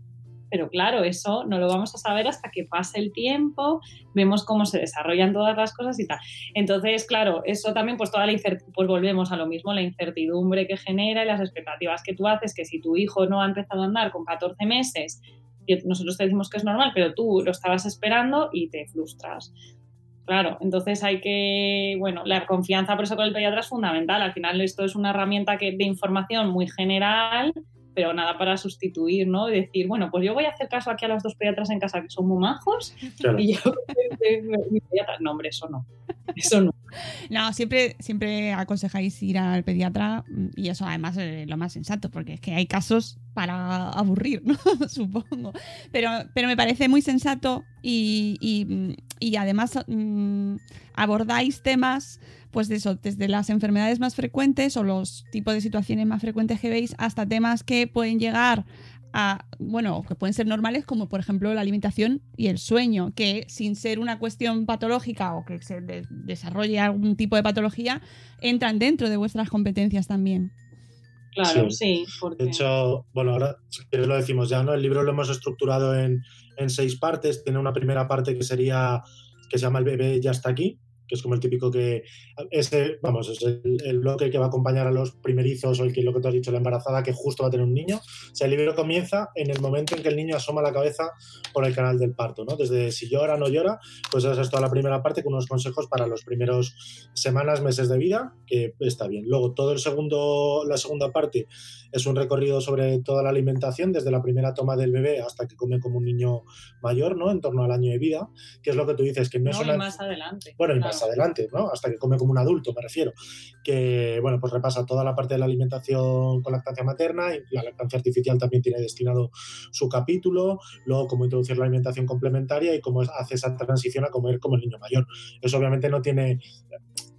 Pero claro, eso no lo vamos a saber hasta que pase el tiempo, vemos cómo se desarrollan todas las cosas y tal. Entonces, claro, eso también, pues toda la incertidumbre, pues volvemos a lo mismo, la incertidumbre que genera y las expectativas que tú haces, que si tu hijo no ha empezado a andar con 14 meses, nosotros te decimos que es normal, pero tú lo estabas esperando y te frustras. Claro, entonces hay que, bueno, la confianza por eso con el pediatra es fundamental. Al final esto es una herramienta que, de información muy general, pero nada para sustituir, ¿no? Y decir, bueno, pues yo voy a hacer caso aquí a los dos pediatras en casa que son muy majos Claro. y yo, mi pediatra, no, hombre, eso no. Eso no. No, siempre, siempre aconsejáis ir al pediatra mm, y eso además es lo más sensato, porque es que hay casos para aburrir, ¿no? Supongo. Pero, pero me parece muy sensato y, y, mm, y además mm, abordáis temas, pues de eso, desde las enfermedades más frecuentes o los tipos de situaciones más frecuentes que veis hasta temas que pueden llegar a, bueno, que pueden ser normales, como por ejemplo la alimentación y el sueño, que sin ser una cuestión patológica o que se de- desarrolle algún tipo de patología, entran dentro de vuestras competencias también. Claro, Sí. sí, porque De hecho, bueno, ahora lo decimos ya, ¿no? El libro lo hemos estructurado en, en seis partes. Tiene una primera parte que sería, que se llama El bebé ya está aquí, que es como el típico que ese, vamos, es el, el, bloque que va a acompañar a los primerizos o el que lo que tú has dicho, la embarazada que justo va a tener un niño. O sea, el libro comienza en el momento en que el niño asoma la cabeza por el canal del parto, ¿no? Desde si llora, no llora, pues esa es toda la primera parte con unos consejos para los primeros semanas, meses de vida, que está bien. Luego, todo el segundo, la segunda parte es un recorrido sobre toda la alimentación, desde la primera toma del bebé hasta que come como un niño mayor, ¿no? En torno al año de vida, que es lo que tú dices, que no, No, es y una... más adelante. Bueno, y claro. más adelante, ¿no? Hasta que come como un adulto, me refiero. Que, bueno, pues repasa toda la parte de la alimentación con lactancia materna, y la lactancia artificial también tiene destinado su capítulo, luego cómo introducir la alimentación complementaria y cómo hace esa transición a comer como el niño mayor. Eso obviamente no tiene,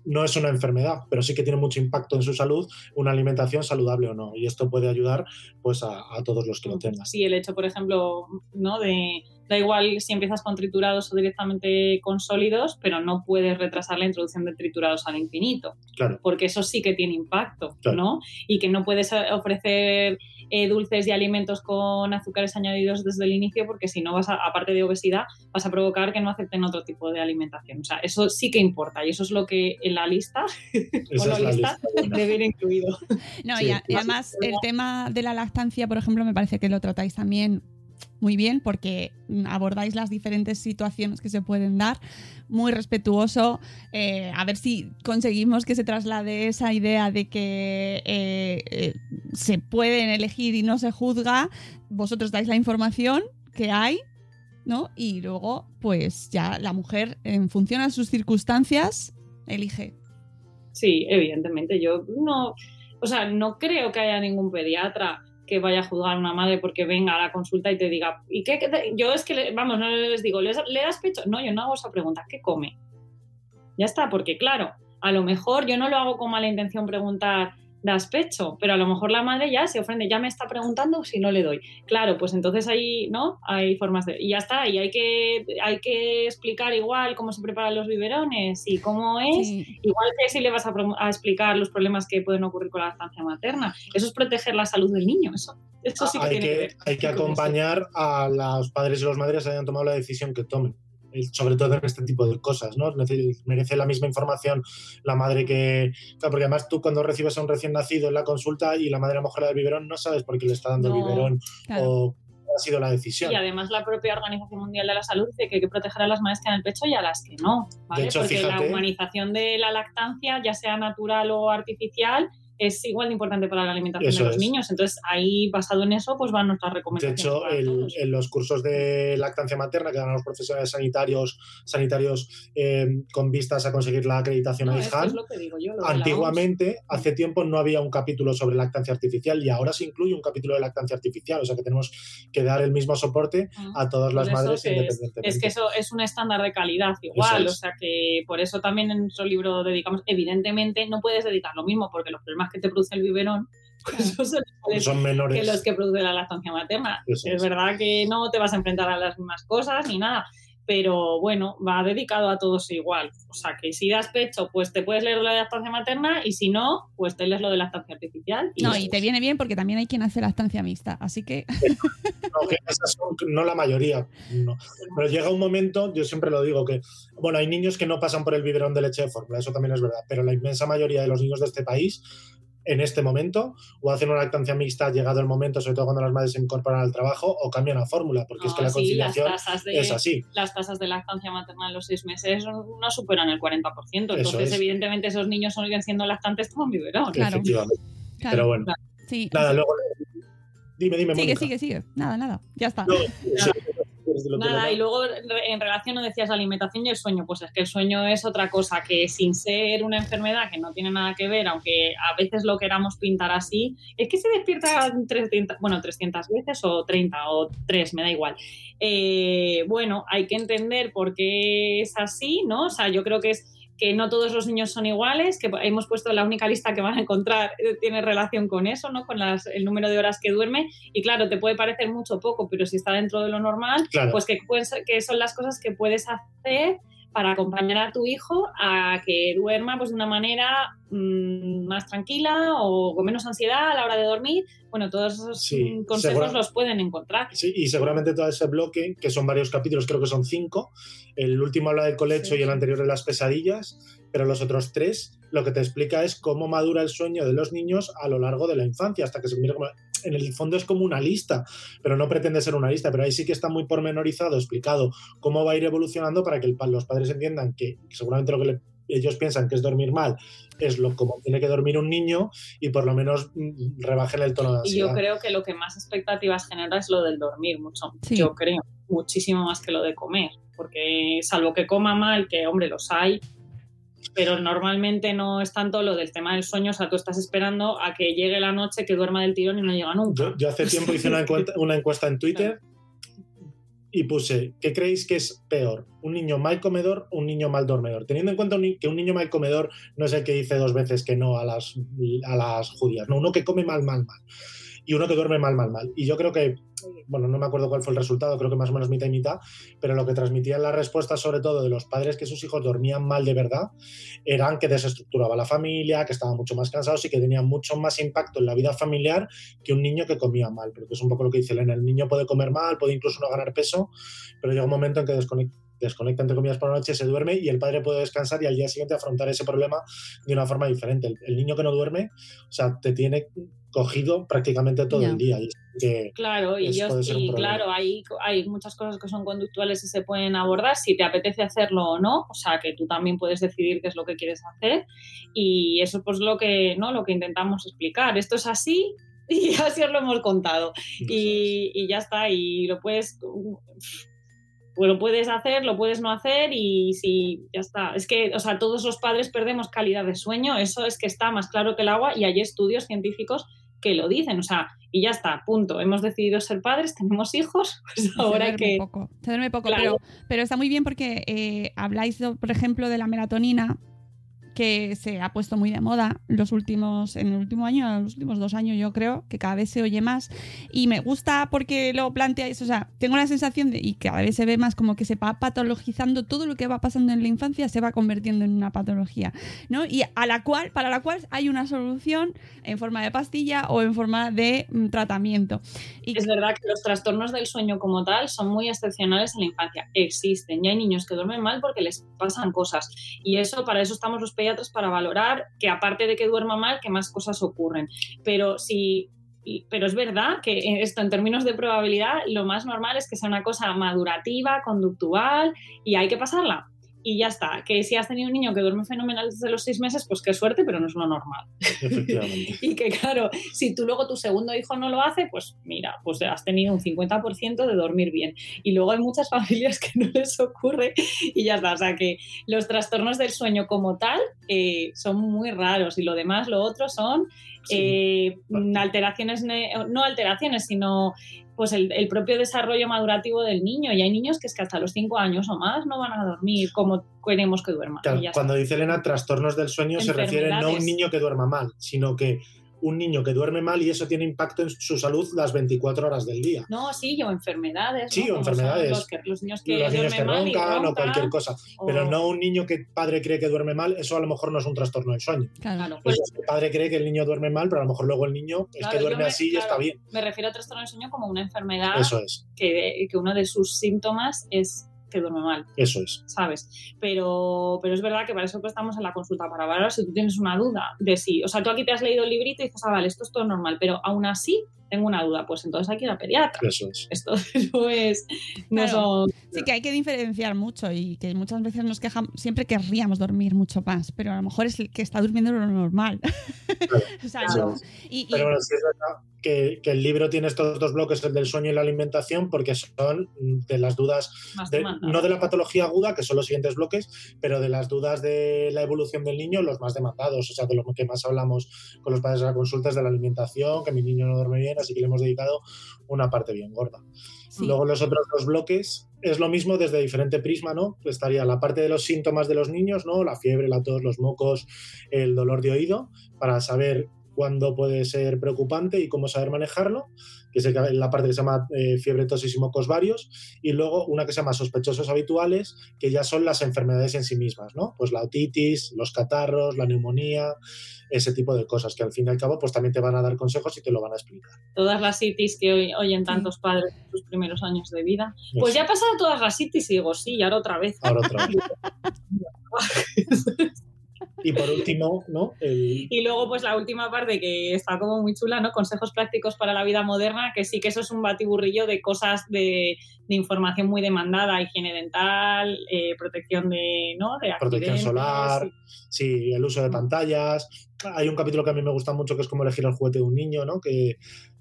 no es una enfermedad, pero sí que tiene mucho impacto en su salud, una alimentación saludable o no. Y esto puede ayudar pues a, a todos los que lo tengan. Sí, el hecho, por ejemplo, ¿no? De da igual si empiezas con triturados o directamente con sólidos, pero no puedes retrasar la introducción de triturados al infinito, Claro. porque eso sí que tiene impacto, Claro. ¿no? Y que no puedes eh, ofrecer eh, dulces y alimentos con azúcares añadidos desde el inicio, porque si no vas a, aparte de obesidad, vas a provocar que no acepten otro tipo de alimentación. O sea, eso sí que importa y eso es lo que en la lista, o la lista, debe ir incluido. No, Sí, y, a- y además el tema de la lactancia, por ejemplo, me parece que lo tratáis también muy bien porque abordáis las diferentes situaciones que se pueden dar, muy respetuoso, eh, a ver si conseguimos que se traslade esa idea de que eh, eh, se pueden elegir y no se juzga, vosotros dais la información que hay, ¿no? Y luego, pues ya la mujer, en función a sus circunstancias, elige. Sí, evidentemente. Yo no, o sea, no creo que haya ningún pediatra que vaya a juzgar una madre porque venga a la consulta y te diga, ¿y qué? qué te-?". Yo es que, vamos, no les digo, ¿le das, le das pecho? No, yo no hago esa pregunta, ¿qué come? Ya está, porque claro, a lo mejor yo no lo hago con mala intención preguntar, ¿das pecho? Pero a lo mejor la madre ya se ofende, ya me está preguntando si no le doy. Claro, pues entonces ahí, ¿no? Hay formas de... Y ya está, y hay que, hay que explicar igual cómo se preparan los biberones y cómo es. Sí. Igual que si le vas a, a explicar los problemas que pueden ocurrir con la lactancia materna. Eso es proteger la salud del niño, eso. Eso sí que hay, tiene que, que, ver. hay que acompañar a los padres y los madres que hayan tomado la decisión que tomen. Sobre todo en este tipo de cosas, ¿no? Merece la misma información la madre que. Claro, porque además tú cuando recibes a un recién nacido en la consulta y la madre a lo mejor le da el biberón, no sabes por qué le está dando el No, biberón claro. o cuál ha sido la decisión. Y además la propia Organización Mundial de la Salud dice que hay que proteger a las madres que dan el pecho y a las que no, ¿vale? De hecho, Porque la humanización de la lactancia, ya sea natural o artificial, es igual de importante para la alimentación Eso de los es. niños. Entonces, ahí, basado en eso, pues van nuestras De recomendaciones. hecho, el- todos. en los cursos de lactancia materna que dan a los profesionales sanitarios, sanitarios eh, con vistas a conseguir la acreditación No, a de OMS. Antiguamente, hace tiempo, no había un capítulo sobre lactancia artificial y ahora se incluye un capítulo de lactancia artificial. O sea que tenemos que dar el mismo soporte a todas las madres es, independientemente. es que eso es un estándar de calidad igual, es. o sea que por eso también en nuestro libro dedicamos, evidentemente no puedes dedicar lo mismo porque los problemas que te produce el biberón pues, son menores. que los que produce la lactancia materna. Eso es es. verdad que no te vas a enfrentar a las mismas cosas ni nada, pero bueno, va dedicado a todos igual. O sea que si das pecho, pues te puedes leer lo de lactancia materna y si no, pues te lees lo de lactancia artificial. Y No, y te viene bien porque también hay quien hace lactancia mixta, así que No, que esas son, no la mayoría. no. Pero llega un momento, yo siempre lo digo, que, bueno, hay niños que no pasan por el biberón de leche de fórmula, eso también es verdad, pero la inmensa mayoría de los niños de este país, en este momento, o hacen una lactancia mixta llegado el momento, sobre todo cuando las madres se incorporan al trabajo, o cambian a fórmula, porque es que la sí, las conciliación de- es así. las tasas de lactancia materna en los seis meses no superan el 40%. Eso Entonces, es. evidentemente, esos niños siguen siendo lactantes como un biberón. Claro. Efectivamente. Claro. Pero bueno, sí. nada, luego. Dime, dime, Sigue, Mónica. sigue, sigue. Nada, nada. Ya está. No, sí, lo Nada, y luego en relación no decías la alimentación y el sueño, pues es que el sueño es otra cosa que sin ser una enfermedad que no tiene nada que ver, aunque a veces lo queramos pintar así, es que se despierta 300, bueno, 300 veces o 30 o 3, me da igual. Eh, bueno, hay que entender por qué es así, ¿no? O sea, yo creo que es que no todos los niños son iguales, que hemos puesto la única lista que van a encontrar eh, tiene relación con eso, ¿no? Con las- el número de horas que duerme. Y claro, te puede parecer mucho poco, pero si está dentro de lo normal, Claro. pues que, ser- que son las cosas que puedes hacer para acompañar a tu hijo a que duerma pues, de una manera mm, más tranquila o con menos ansiedad a la hora de dormir. Bueno, todos esos Sí, mm, consejos los pueden encontrar. Sí, y seguramente todo ese bloque, que son varios capítulos, creo que son cinco. El último habla del colecho y el anterior de las pesadillas, pero los otros tres lo que te explica es cómo madura el sueño de los niños a lo largo de la infancia, hasta que se. En el fondo es como una lista, pero no pretende ser una lista, pero ahí sí que está muy pormenorizado, explicado cómo va a ir evolucionando para que el los padres entiendan que seguramente lo que le- ellos piensan que es dormir mal es lo como tiene que dormir un niño y por lo menos mm, rebajen el tono de Y yo ansiedad. creo que lo que más expectativas genera es lo del dormir mucho. Sí. Yo creo, muchísimo más que lo de comer. Porque salvo que coma mal, que hombre, los hay, pero normalmente no es tanto lo del tema del sueño. O sea, tú estás esperando a que llegue la noche, que duerma del tirón y no llega nunca. Yo, yo hace tiempo hice una encuesta, una encuesta en Twitter y puse, ¿qué creéis que es peor? ¿Un niño mal comedor o un niño mal dormidor? Teniendo en cuenta que un niño mal comedor no es el que dice dos veces que no a las, a las judías, no, uno que come mal, mal, mal. Y uno que duerme mal, mal, mal. Y yo creo que, bueno, no me acuerdo cuál fue el resultado, creo que más o menos mitad y mitad, pero lo que transmitían las respuestas, sobre todo de los padres que sus hijos dormían mal de verdad, eran que desestructuraba la familia, que estaban mucho más cansados y que tenían mucho más impacto en la vida familiar que un niño que comía mal, porque es un poco lo que dice Elena, el niño puede comer mal, puede incluso no ganar peso, pero llega un momento en que desconecta desconecta entre comillas por la noche, se duerme y el padre puede descansar y al día siguiente afrontar ese problema de una forma diferente. El, el niño que no duerme, o sea, te tiene cogido prácticamente todo el día. Y es que Claro, y, yo, y claro, hay, hay muchas cosas que son conductuales y se pueden abordar si te apetece hacerlo o no, o sea que tú también puedes decidir qué es lo que quieres hacer y eso pues lo que, ¿no? lo que intentamos explicar. Esto es así y así os lo hemos contado y, y ya está, y lo puedes... Pues lo puedes hacer, lo puedes no hacer y si ya está. Es que, o sea, todos los padres perdemos calidad de sueño, eso es que está más claro que el agua y hay estudios científicos que lo dicen, o sea, y ya está, punto. Hemos decidido ser padres, tenemos hijos, pues Se ahora hay duerme que... poco, se duerme poco, Claro. pero, pero está muy bien porque eh, habláis, por ejemplo, de la melatonina que se ha puesto muy de moda los últimos, en el último año, en los últimos dos años yo creo, que cada vez se oye más y me gusta porque lo planteáis, o sea, tengo la sensación de, y cada vez se ve más como que se va patologizando todo lo que va pasando en la infancia se va convirtiendo en una patología, ¿no? Y a la cual, para la cual hay una solución en forma de pastilla o en forma de mm, tratamiento. Y Es verdad que los trastornos del sueño como tal son muy excepcionales en la infancia. Existen y hay niños que duermen mal porque les pasan cosas. Y eso, para eso estamos los pediatras, para valorar que aparte de que duerma mal, que más cosas ocurren. Pero si... Pero es verdad que esto en términos de probabilidad lo más normal es que sea una cosa madurativa, conductual y hay que pasarla. Y ya está, que si has tenido un niño que duerme fenomenal desde los seis meses, pues qué suerte, pero no es lo normal. efectivamente. Y que claro, si tú luego tu segundo hijo no lo hace, pues mira, pues has tenido un 50% de dormir bien. Y luego hay muchas familias que no les ocurre y ya está. O sea que los trastornos del sueño como tal eh, son muy raros y lo demás, lo otro son eh, alteraciones, ne- no alteraciones, sino pues el, el propio desarrollo madurativo del niño. Y hay niños que es que hasta los 5 años o más no van a dormir como queremos que duerman. Claro, está. cuando dice Elena trastornos del sueño se refiere no a un niño que duerma mal, sino que un niño que duerme mal y eso tiene impacto en su salud las 24 horas del día. No, sí, o enfermedades. Sí, ¿no? o enfermedades. Los, que- los niños que los niños que duermen mal y roncan o cualquier cosa, o- pero no un niño que padre cree que duerme mal, eso a lo mejor no es un trastorno del sueño. Claro, pues, es que el padre cree que el niño duerme mal, pero a lo mejor luego el niño es claro, que duerme me- así y claro, está bien. Me refiero a trastorno del sueño como una enfermedad Eso es, que, que uno de sus síntomas es que duerme mal. eso es. ¿sabes? Pero, pero es verdad que para eso que estamos en la consulta, para valorar si tú tienes una duda de si, o sea, tú aquí te has leído el librito y dices, ah, vale, esto es todo normal, pero aún así tengo una duda, pues entonces hay que ir pediatra. Eso es. Esto no es, no Claro. son... Sí, que hay que diferenciar mucho y que muchas veces nos quejamos, siempre querríamos dormir mucho más, pero a lo mejor es el que está durmiendo lo normal. o sea, no. Y, y- Pero bueno, sí es verdad que, que el libro tiene estos dos bloques, el del sueño y la alimentación, porque son de las dudas, Más de- no de la patología aguda, que son los siguientes bloques, pero de las dudas de la evolución del niño, los más demandados, o sea, de lo que más hablamos con los padres de la consulta es de la alimentación, que mi niño no duerme bien, así que le hemos dedicado una parte bien gorda. sí. Luego los otros dos bloques es lo mismo desde diferente prisma, ¿no? Estaría la parte de los síntomas de los niños, ¿no? La fiebre, la tos, los mocos, el dolor de oído, para saber cuándo puede ser preocupante y cómo saber manejarlo, que es el- la parte que se llama eh, fiebre, tosis y mocos varios, y luego una que se llama sospechosos habituales, que ya son las enfermedades en sí mismas, ¿no? Pues la otitis, los catarros, la neumonía, ese tipo de cosas, que al fin y al cabo pues también te van a dar consejos y te lo van a explicar. Todas las itis que oy- oyen tantos padres en sus primeros años de vida. Pues ya he pasado todas las itis y digo, sí, y ahora otra vez. Ahora otra vez. Y por último, ¿no? El, Y luego, pues la última parte que está como muy chula, ¿no? Consejos prácticos para la vida moderna, que sí que eso es un batiburrillo de cosas de, de información muy demandada, higiene dental, eh, protección de, ¿no? De protección solar, sí, el uso de pantallas. Hay un capítulo que a mí me gusta mucho que es como elegir el juguete de un niño, ¿no? Que,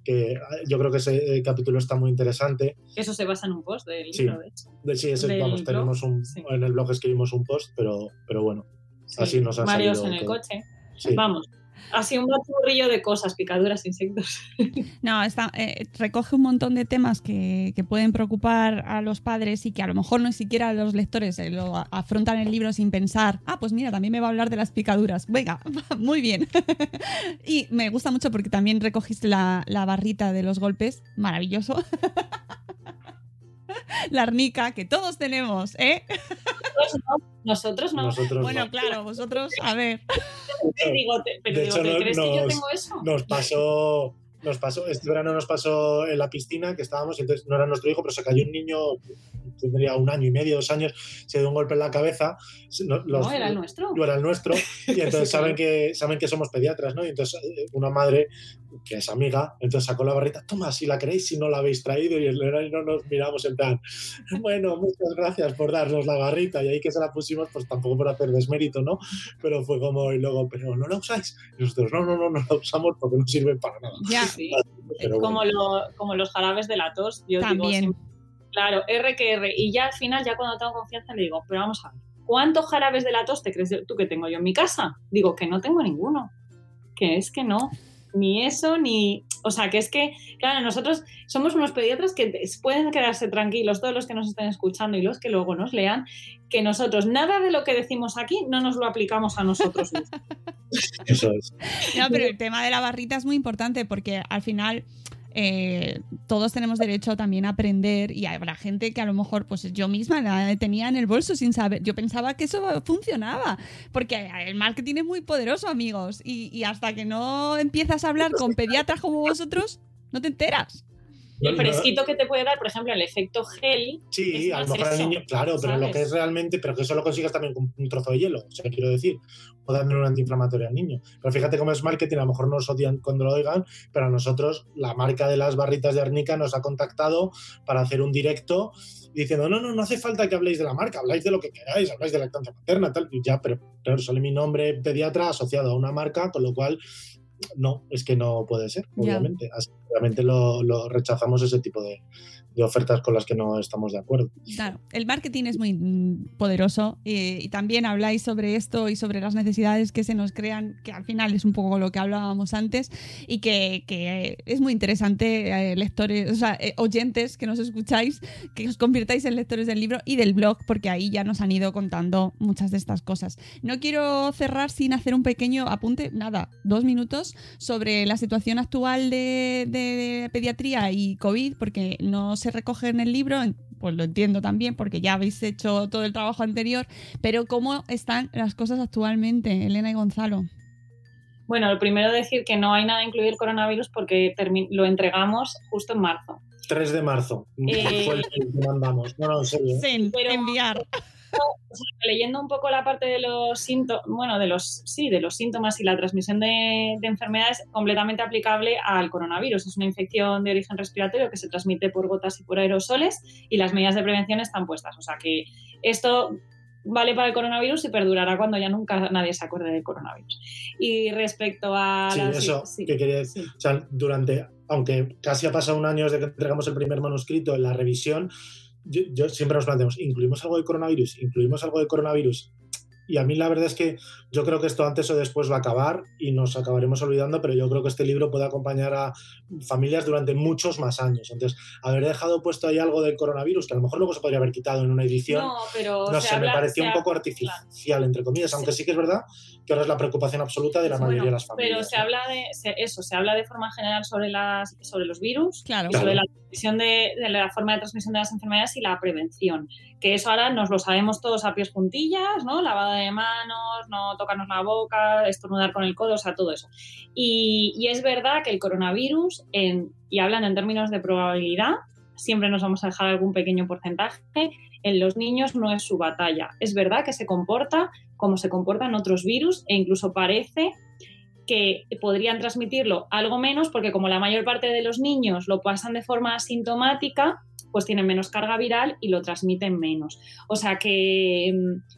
que yo creo que ese eh, capítulo está muy interesante. Eso se basa en un post del Sí. libro, de hecho. Sí, ese, vamos, blog, tenemos un, sí. en el blog escribimos un post, pero, pero bueno, Sí, así nos ha Varios salido en el todo. coche. Sí. Vamos. Así un batiburrillo de cosas, picaduras, insectos. No, está, eh, recoge un montón de temas que, que pueden preocupar a los padres y que a lo mejor no siquiera los lectores eh, lo afrontan el libro sin pensar, ah, pues mira, también me va a hablar de las picaduras. Venga, muy bien. y me gusta mucho porque también recogiste la, la barrita de los golpes, maravilloso. La arnica que todos tenemos, ¿eh? Nosotros no. Nosotros Bueno, no. claro, vosotros, a ver. Te digo, te- pero De digo, hecho, ¿te no- crees que yo nos- tengo eso? Nos pasó, nos pasó, este verano nos pasó en la piscina que estábamos, y entonces no era nuestro hijo, pero se cayó un niño, tendría un año y medio, dos años, se dio un golpe en la cabeza. no- los- no, era el nuestro. yo era el nuestro y entonces Sí, saben claro. que saben que somos pediatras, ¿no? Y entonces eh, una madre que es amiga, entonces sacó la barrita, toma, si la queréis, si no la habéis traído y no nos miramos en plan, bueno, muchas gracias por darnos la barrita y ahí que se la pusimos, pues tampoco por hacer desmérito, ¿no? Pero fue como y luego, pero no la usáis. Y nosotros, no, no, no, no la usamos porque no sirve para nada. Ya, Sí, Pero bueno. como, lo- como los jarabes de la tos. Yo digo También. siempre, claro, R que R. Y ya al final, ya cuando tengo confianza, le digo, pero vamos a ver, ¿cuántos jarabes de la tos te crees tú que tengo yo en mi casa? Digo, que no tengo ninguno. Que es que no. Ni eso, ni. O sea, que es que, claro, nosotros somos unos pediatras que pueden quedarse tranquilos, todos los que nos estén escuchando y los que luego nos lean, que nosotros nada de lo que decimos aquí no nos lo aplicamos a nosotros mismos. Eso es. No, pero el tema de la barrita es muy importante porque al final eh, todos tenemos derecho también a aprender y habrá gente que a lo mejor, pues yo misma la tenía en el bolso sin saber. Yo pensaba que eso funcionaba porque el marketing es muy poderoso, amigos, y, y hasta que no empiezas a hablar con pediatras como vosotros, no te enteras. El fresquito que te puede dar, por ejemplo, el efecto gel. Sí, a lo mejor al niño, claro, pero lo ¿sabes? que es realmente, pero que eso lo consigas también con un trozo de hielo, o sea, quiero decir, o dándole un antiinflamatorio al niño. Pero fíjate cómo es marketing, a lo mejor nos odian cuando lo oigan, pero a nosotros la marca de las barritas de arnica nos ha contactado para hacer un directo diciendo, no, no, no hace falta que habléis de la marca, habláis de lo que queráis, habláis de lactancia materna, tal, y ya, pero claro, sale mi nombre pediatra asociado a una marca, con lo cual no, es que no puede ser, obviamente. Así obviamente lo, lo rechazamos ese tipo de, de ofertas con las que no estamos de acuerdo. Claro, el marketing es muy poderoso eh, y también habláis sobre esto y sobre las necesidades que se nos crean, que al final es un poco lo que hablábamos antes y que, que es muy interesante, eh, lectores, o sea, eh, oyentes que nos escucháis, que os convirtáis en lectores del libro y del blog, porque ahí ya nos han ido contando muchas de estas cosas. No quiero cerrar sin hacer un pequeño apunte, nada, dos minutos, sobre la situación actual de, de pediatría y COVID, porque no se recoge en el libro, pues lo entiendo también, porque ya habéis hecho todo el trabajo anterior, pero ¿cómo están las cosas actualmente, Elena y Gonzalo? Bueno, lo primero decir que no hay nada incluido el coronavirus porque lo entregamos justo en marzo. 3 de marzo Eh, fue el que mandamos. No, no, en serio. ¿eh? Sin Pero- enviar. O sea, leyendo un poco la parte de los síntomas, bueno, de los sí, de los síntomas y la transmisión de, de enfermedades completamente aplicable al coronavirus. Es una infección de origen respiratorio que se transmite por gotas y por aerosoles y las medidas de prevención están puestas. O sea que esto vale para el coronavirus y perdurará cuando ya nunca nadie se acuerde del coronavirus. Y respecto a Sí, eso sí, que quería decir. sí. O sea, durante, aunque casi ha pasado un año desde que entregamos el primer manuscrito en la revisión, yo, yo siempre nos planteamos, ¿incluimos algo de coronavirus? ¿Incluimos algo de coronavirus? y a mí la verdad es que yo creo que esto antes o después va a acabar y nos acabaremos olvidando, pero yo creo que este libro puede acompañar a familias durante muchos más años. Entonces, haber dejado puesto ahí algo del coronavirus, que a lo mejor luego se podría haber quitado en una edición, No, pero no se sé, me pareció un poco artificial, entre comillas, aunque sí que es verdad que ahora es la preocupación absoluta de la mayoría Bueno, de las familias. Pero se habla de se- eso, se habla de forma general sobre las sobre los virus, Claro. y sobre Claro. la de, la forma de transmisión de las enfermedades y la prevención. Que eso ahora nos lo sabemos todos a pies juntillas, ¿no? Lavado de manos, no tocarnos la boca, estornudar con el codo, o sea, todo eso. Y, es verdad que el coronavirus, y hablando en términos de probabilidad, siempre nos vamos a dejar algún pequeño porcentaje. En los niños no es su batalla. Es verdad que se comporta como se comportan otros virus e incluso parece que podrían transmitirlo algo menos porque como la mayor parte de los niños lo pasan de forma asintomática, pues tienen menos carga viral y lo transmiten menos. O sea que,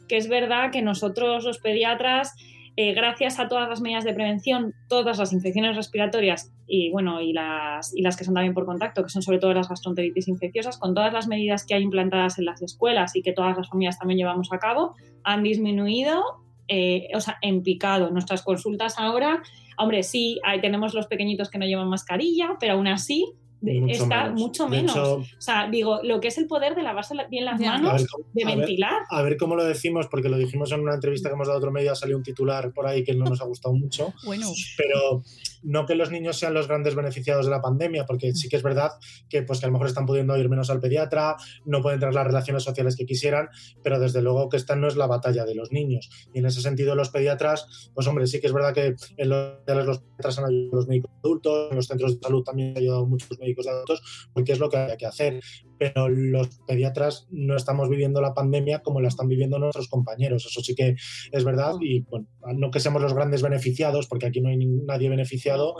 que es verdad que nosotros los pediatras, eh, gracias a todas las medidas de prevención, todas las infecciones respiratorias y bueno, y las, y las que son también por contacto, que son sobre todo las gastroenteritis infecciosas, con todas las medidas que hay implantadas en las escuelas y que todas las familias también llevamos a cabo, han disminuido eh, o sea, en picado. Nuestras consultas ahora, hombre, sí, ahí tenemos los pequeñitos que no llevan mascarilla, pero aún así Mucho está menos. mucho De menos. hecho- o sea, digo, lo que es el poder de lavarse la- bien las manos, A ver cómo- de a ver- ventilar. A ver cómo lo decimos, porque lo dijimos en una entrevista que hemos dado a otro medio, ha salido un titular por ahí que no nos ha gustado mucho. Bueno, pero no que los niños sean los grandes beneficiados de la pandemia, porque sí que es verdad que, pues, que a lo mejor están pudiendo ir menos al pediatra, no pueden tener las relaciones sociales que quisieran, pero desde luego que esta no es la batalla de los niños. Y en ese sentido los pediatras, pues hombre, sí que es verdad que en los, los pediatras han ayudado a los médicos adultos, en los centros de salud también han ayudado muchos médicos de adultos, porque es lo que hay que hacer. Pero los pediatras no estamos viviendo la pandemia como la están viviendo nuestros compañeros. Eso sí que es verdad. Y bueno, no que seamos los grandes beneficiados, porque aquí no hay nadie beneficiado,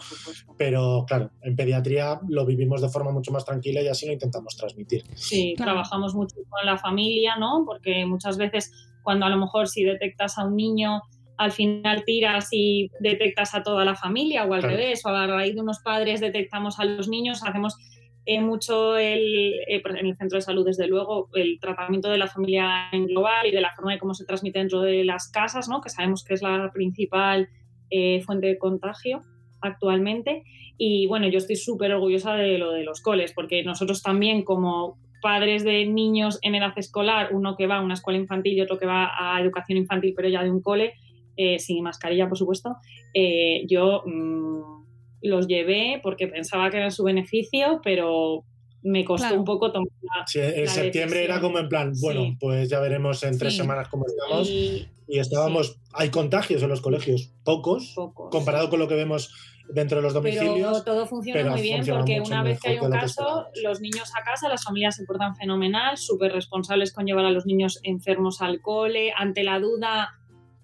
pero claro, en pediatría lo vivimos de forma mucho más tranquila y así lo intentamos transmitir. Sí, Claro. trabajamos mucho con la familia, ¿no? Porque muchas veces cuando a lo mejor si detectas a un niño, al final tiras y detectas a toda la familia o al Claro. revés, o a raíz de unos padres detectamos a los niños, hacemos eh, mucho el, eh, en el centro de salud, desde luego, el tratamiento de la familia en global y de la forma de cómo se transmite dentro de las casas, ¿no? que sabemos que es la principal eh, fuente de contagio actualmente. Y bueno, yo estoy súper orgullosa de lo de los coles, porque nosotros también como padres de niños en edad escolar, uno que va a una escuela infantil y otro que va a educación infantil, pero ya de un cole, eh, sin mascarilla, por supuesto, eh, yo mm, los llevé porque pensaba que era su beneficio, pero me costó Claro. un poco tomar la- Sí, en la septiembre era como en plan, bueno, Sí. pues ya veremos en tres Sí. semanas cómo estamos. Y Y estábamos, hay contagios en los colegios, pocos, pocos. comparado con lo que vemos dentro de los Pero domicilios. todo funciona pero muy bien funciona porque una vez que hay un lo caso, los niños a casa, las familias se portan fenomenal, súper responsables con llevar a los niños enfermos al cole. Ante la duda,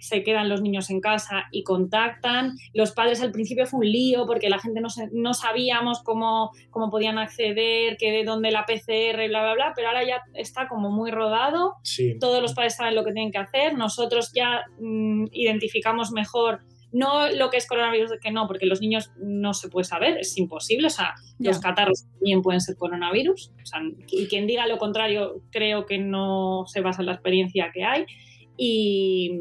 se quedan los niños en casa y contactan. Los padres al principio fue un lío porque la gente no, se- no sabíamos cómo, cómo podían acceder, que de dónde la PCR, bla, bla, bla, pero ahora ya está como muy rodado Sí, todos los padres saben lo que tienen que hacer, nosotros ya mm, identificamos mejor, no lo que es coronavirus, que no, porque los niños no se puede saber, es imposible, o sea, Ya. los catarros también pueden ser coronavirus, o sea, y quien diga lo contrario creo que no se basa en la experiencia que hay. Y,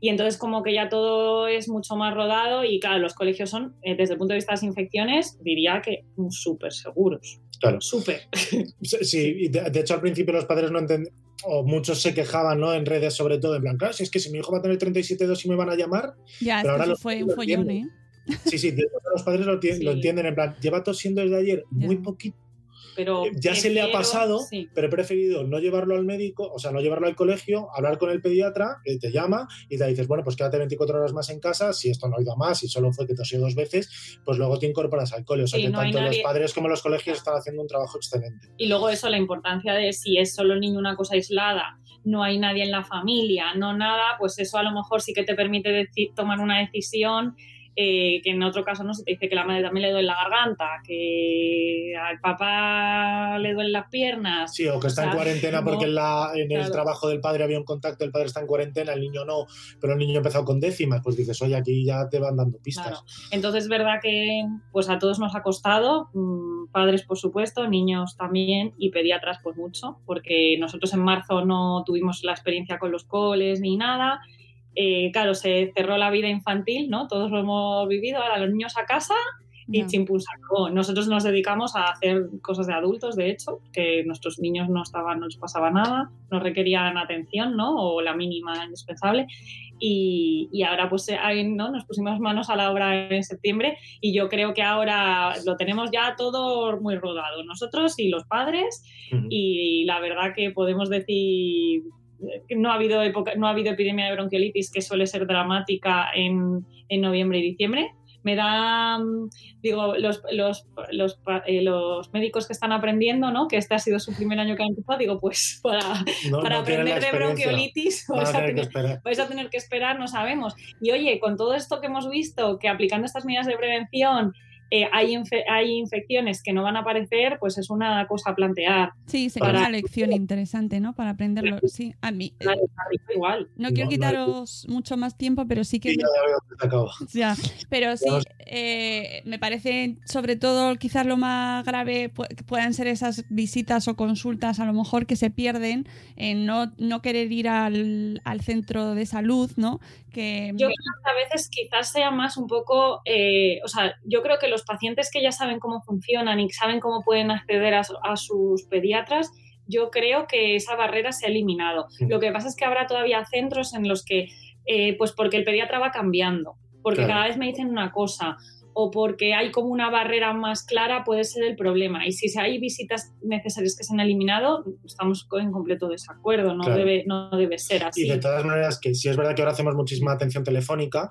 y entonces como que ya todo es mucho más rodado y claro, los colegios son, eh, desde el punto de vista de las infecciones, diría que súper seguros, claro. súper. Sí, de, de hecho al principio los padres no entendían, o muchos se quejaban, ¿no? En redes sobre todo, en plan, claro, si es que si mi hijo va a tener 37 dos y me van a llamar, ya, es Pero ahora que eso los fue un follón, ¿eh? sí, sí, de hecho, los padres lo, tien- Sí. lo entienden, en plan, lleva tosiendo desde ayer muy poquito, Pero ya se le ha pasado, sí. pero he preferido no llevarlo al médico, o sea, no llevarlo al colegio, hablar con el pediatra, que te llama y te dices, bueno, pues quédate 24 horas más en casa, si esto no ha ido a más, si solo fue que tosió dos veces, pues luego te incorporas al cole. O sea, Sí, que no tanto los padres como los colegios están haciendo un trabajo excelente. Y luego eso, la importancia de si es solo el niño una cosa aislada, no hay nadie en la familia, no nada, pues eso a lo mejor sí que te permite deci- tomar una decisión eh, que en otro caso no se te dice que la madre también le duele la garganta, que al papá le duelen las piernas. Sí, o que está en O sea, cuarentena no, porque en, la, en el trabajo del padre había un contacto, el padre está en cuarentena, el niño no, pero el niño ha empezado con décimas, pues dices, oye, aquí ya te van dando pistas. Claro. Entonces es verdad que pues a todos nos ha costado, mm, padres por supuesto, niños también y pediatras pues mucho, porque nosotros en marzo no tuvimos la experiencia con los coles ni nada eh, claro, se cerró la vida infantil, ¿no? Todos lo hemos vivido, ahora los niños a casa y Ya. chimpún sacó. Nosotros nos dedicamos a hacer cosas de adultos, de hecho, que nuestros niños no estaban, no les pasaba nada, no requerían atención, ¿no? O la mínima indispensable. Y, y ahora pues eh, ahí, ¿no? nos pusimos manos a la obra en septiembre y yo creo que ahora lo tenemos ya todo muy rodado, nosotros y los padres y la verdad que podemos decir no ha habido época, no ha habido epidemia de bronquiolitis que suele ser dramática en, en noviembre y diciembre. Me da, mm, digo, los, los, los, eh, los médicos que están aprendiendo, ¿no? Que este ha sido su primer año que han empezado, digo, pues para, No- para no aprender de bronquiolitis a, tener vais a tener que esperar, no sabemos. Y oye, con todo esto que hemos visto, que aplicando estas medidas de prevención eh, hay, infe- hay infecciones que no van a aparecer, pues es una cosa a plantear. Sí, sería Para- una lección interesante, ¿no? Para aprenderlo. Sí, a mí. eh, Claro, arriba igual. No quiero No, no hay- quitaros mucho más tiempo, pero sí que ya pero sí, eh, me parece sobre todo quizás lo más grave pu- que puedan ser esas visitas o consultas a lo mejor que se pierden en no, no querer ir al, al centro de salud, ¿no? Que Yo creo que a veces quizás sea más un poco, eh, o sea, yo creo que los pacientes que ya saben cómo funcionan y saben cómo pueden acceder a, su- a sus pediatras, yo creo que esa barrera se ha eliminado. Sí. Lo que pasa es que habrá todavía centros en los que, eh, pues porque el pediatra va cambiando, porque Claro. cada vez me dicen una cosa o porque hay como una barrera más clara puede ser el problema. Y si hay visitas necesarias que se han eliminado, estamos en completo desacuerdo, no, Claro. debe, no debe ser así. Y de todas maneras, que si es verdad que ahora hacemos muchísima atención telefónica,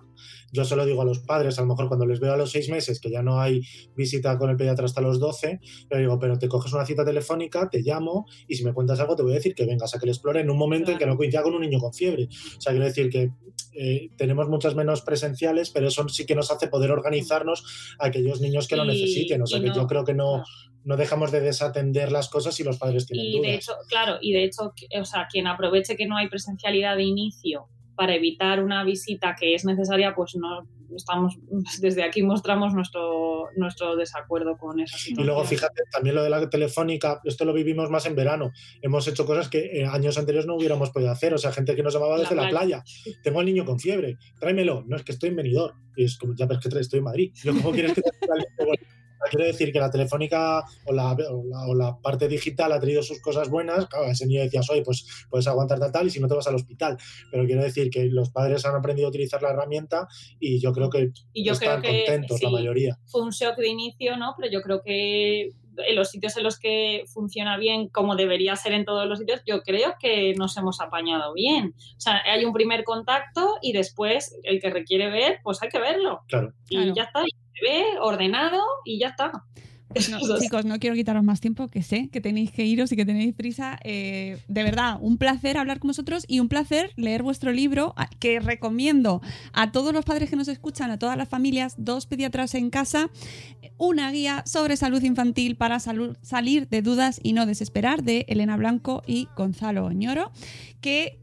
yo se lo digo a los padres, a lo mejor cuando les veo a los seis meses que ya no hay visita con el pediatra hasta los 12, le digo, pero te coges una cita telefónica, te llamo y si me cuentas algo te voy a decir que vengas a que le explore en un momento en que no coincida con un niño con fiebre. O sea, quiero decir que eh, tenemos muchas menos presenciales, pero eso sí que nos hace poder organizarnos a aquellos niños que lo necesiten. O sea, que no- yo creo que no, no dejamos de desatender las cosas si los padres tienen Y dudas. de hecho, claro, y de hecho, o sea, quien aproveche que no hay presencialidad de inicio para evitar una visita que es necesaria, pues no estamos desde aquí mostramos nuestro nuestro desacuerdo con esa Y situación. luego, fíjate, también lo de la telefónica, esto lo vivimos más en verano. Hemos hecho cosas que eh, años anteriores no hubiéramos podido hacer. O sea, gente que nos llamaba La desde la playa. playa. Tengo al niño con fiebre, tráemelo. No, es que estoy en Benidorm. Y es como, ya, pero es que estoy en Madrid. Yo, ¿cómo quieres que te Quiero decir que la telefónica o la, o la- o la parte digital ha traído sus cosas buenas. Claro, ese niño decías, oye, pues puedes aguantar tal, tal y si no te vas al hospital. Pero quiero decir que los padres han aprendido a utilizar la herramienta y yo creo que Y yo están creo que contentos la mayoría. fue un shock de inicio, ¿no? Pero yo creo que en los sitios en los que funciona bien, como debería ser en todos los sitios, yo creo que nos hemos apañado bien. O sea, hay un primer contacto y después el que requiere ver, pues hay que verlo. Claro. Y Claro. ya está, se ve ordenado y ya está. Pues no, chicos, no quiero quitaros más tiempo, que sé que tenéis que iros y que tenéis prisa. Eh, de verdad, un placer hablar con vosotros y un placer leer vuestro libro, que recomiendo a todos los padres que nos escuchan, a todas las familias, dos pediatras en casa, una guía sobre salud infantil para salir de dudas y no desesperar, de Elena Blanco y Gonzalo Oñoro, que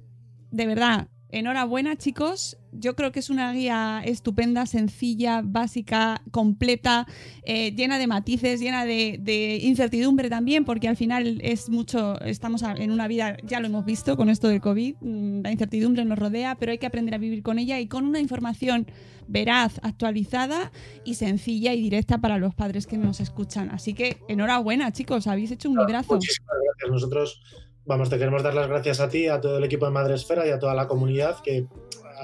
de verdad, enhorabuena chicos. Yo creo que es una guía estupenda, sencilla, básica, completa, eh, llena de matices, llena de, de incertidumbre también, porque al final es mucho, estamos en una vida, ya lo hemos visto con esto del COVID, mm, la incertidumbre nos rodea, pero hay que aprender a vivir con ella y con una información veraz, actualizada y sencilla y directa para los padres que nos escuchan. Así que enhorabuena chicos, habéis hecho un librazo. Muchísimas gracias. Nosotros, vamos, te queremos dar las gracias a ti, a todo el equipo de Madresfera y a toda la comunidad que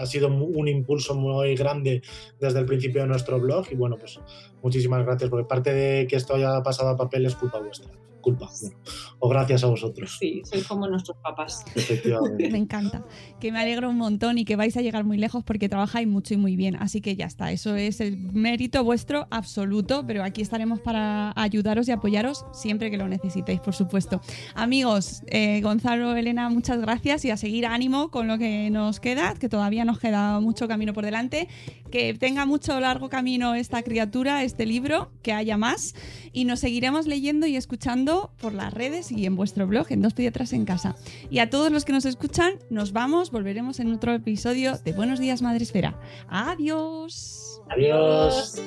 ha sido un impulso muy grande desde el principio de nuestro blog y bueno, pues muchísimas gracias porque parte de que esto haya pasado a papel es culpa vuestra. Culpa. bueno, o gracias a vosotros. Sí, sois como nuestros papás. Efectivamente. Me encanta. Que me alegro un montón y que vais a llegar muy lejos porque trabajáis mucho y muy bien. Así que ya está. Eso es el mérito vuestro absoluto. Pero aquí estaremos para ayudaros y apoyaros siempre que lo necesitéis, por supuesto. Amigos, eh, Gonzalo, Elena, muchas gracias y a seguir ánimo con lo que nos queda, que todavía nos queda mucho camino por delante. Que tenga mucho largo camino esta criatura, este libro, que haya más. Y nos seguiremos leyendo y escuchando por las redes y en vuestro blog, en Dos Pediatras en Casa. Y a todos los que nos escuchan, nos vamos, volveremos en otro episodio de Buenos Días Madre Espera. Adiós. Adiós.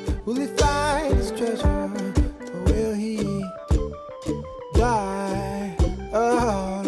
Adiós.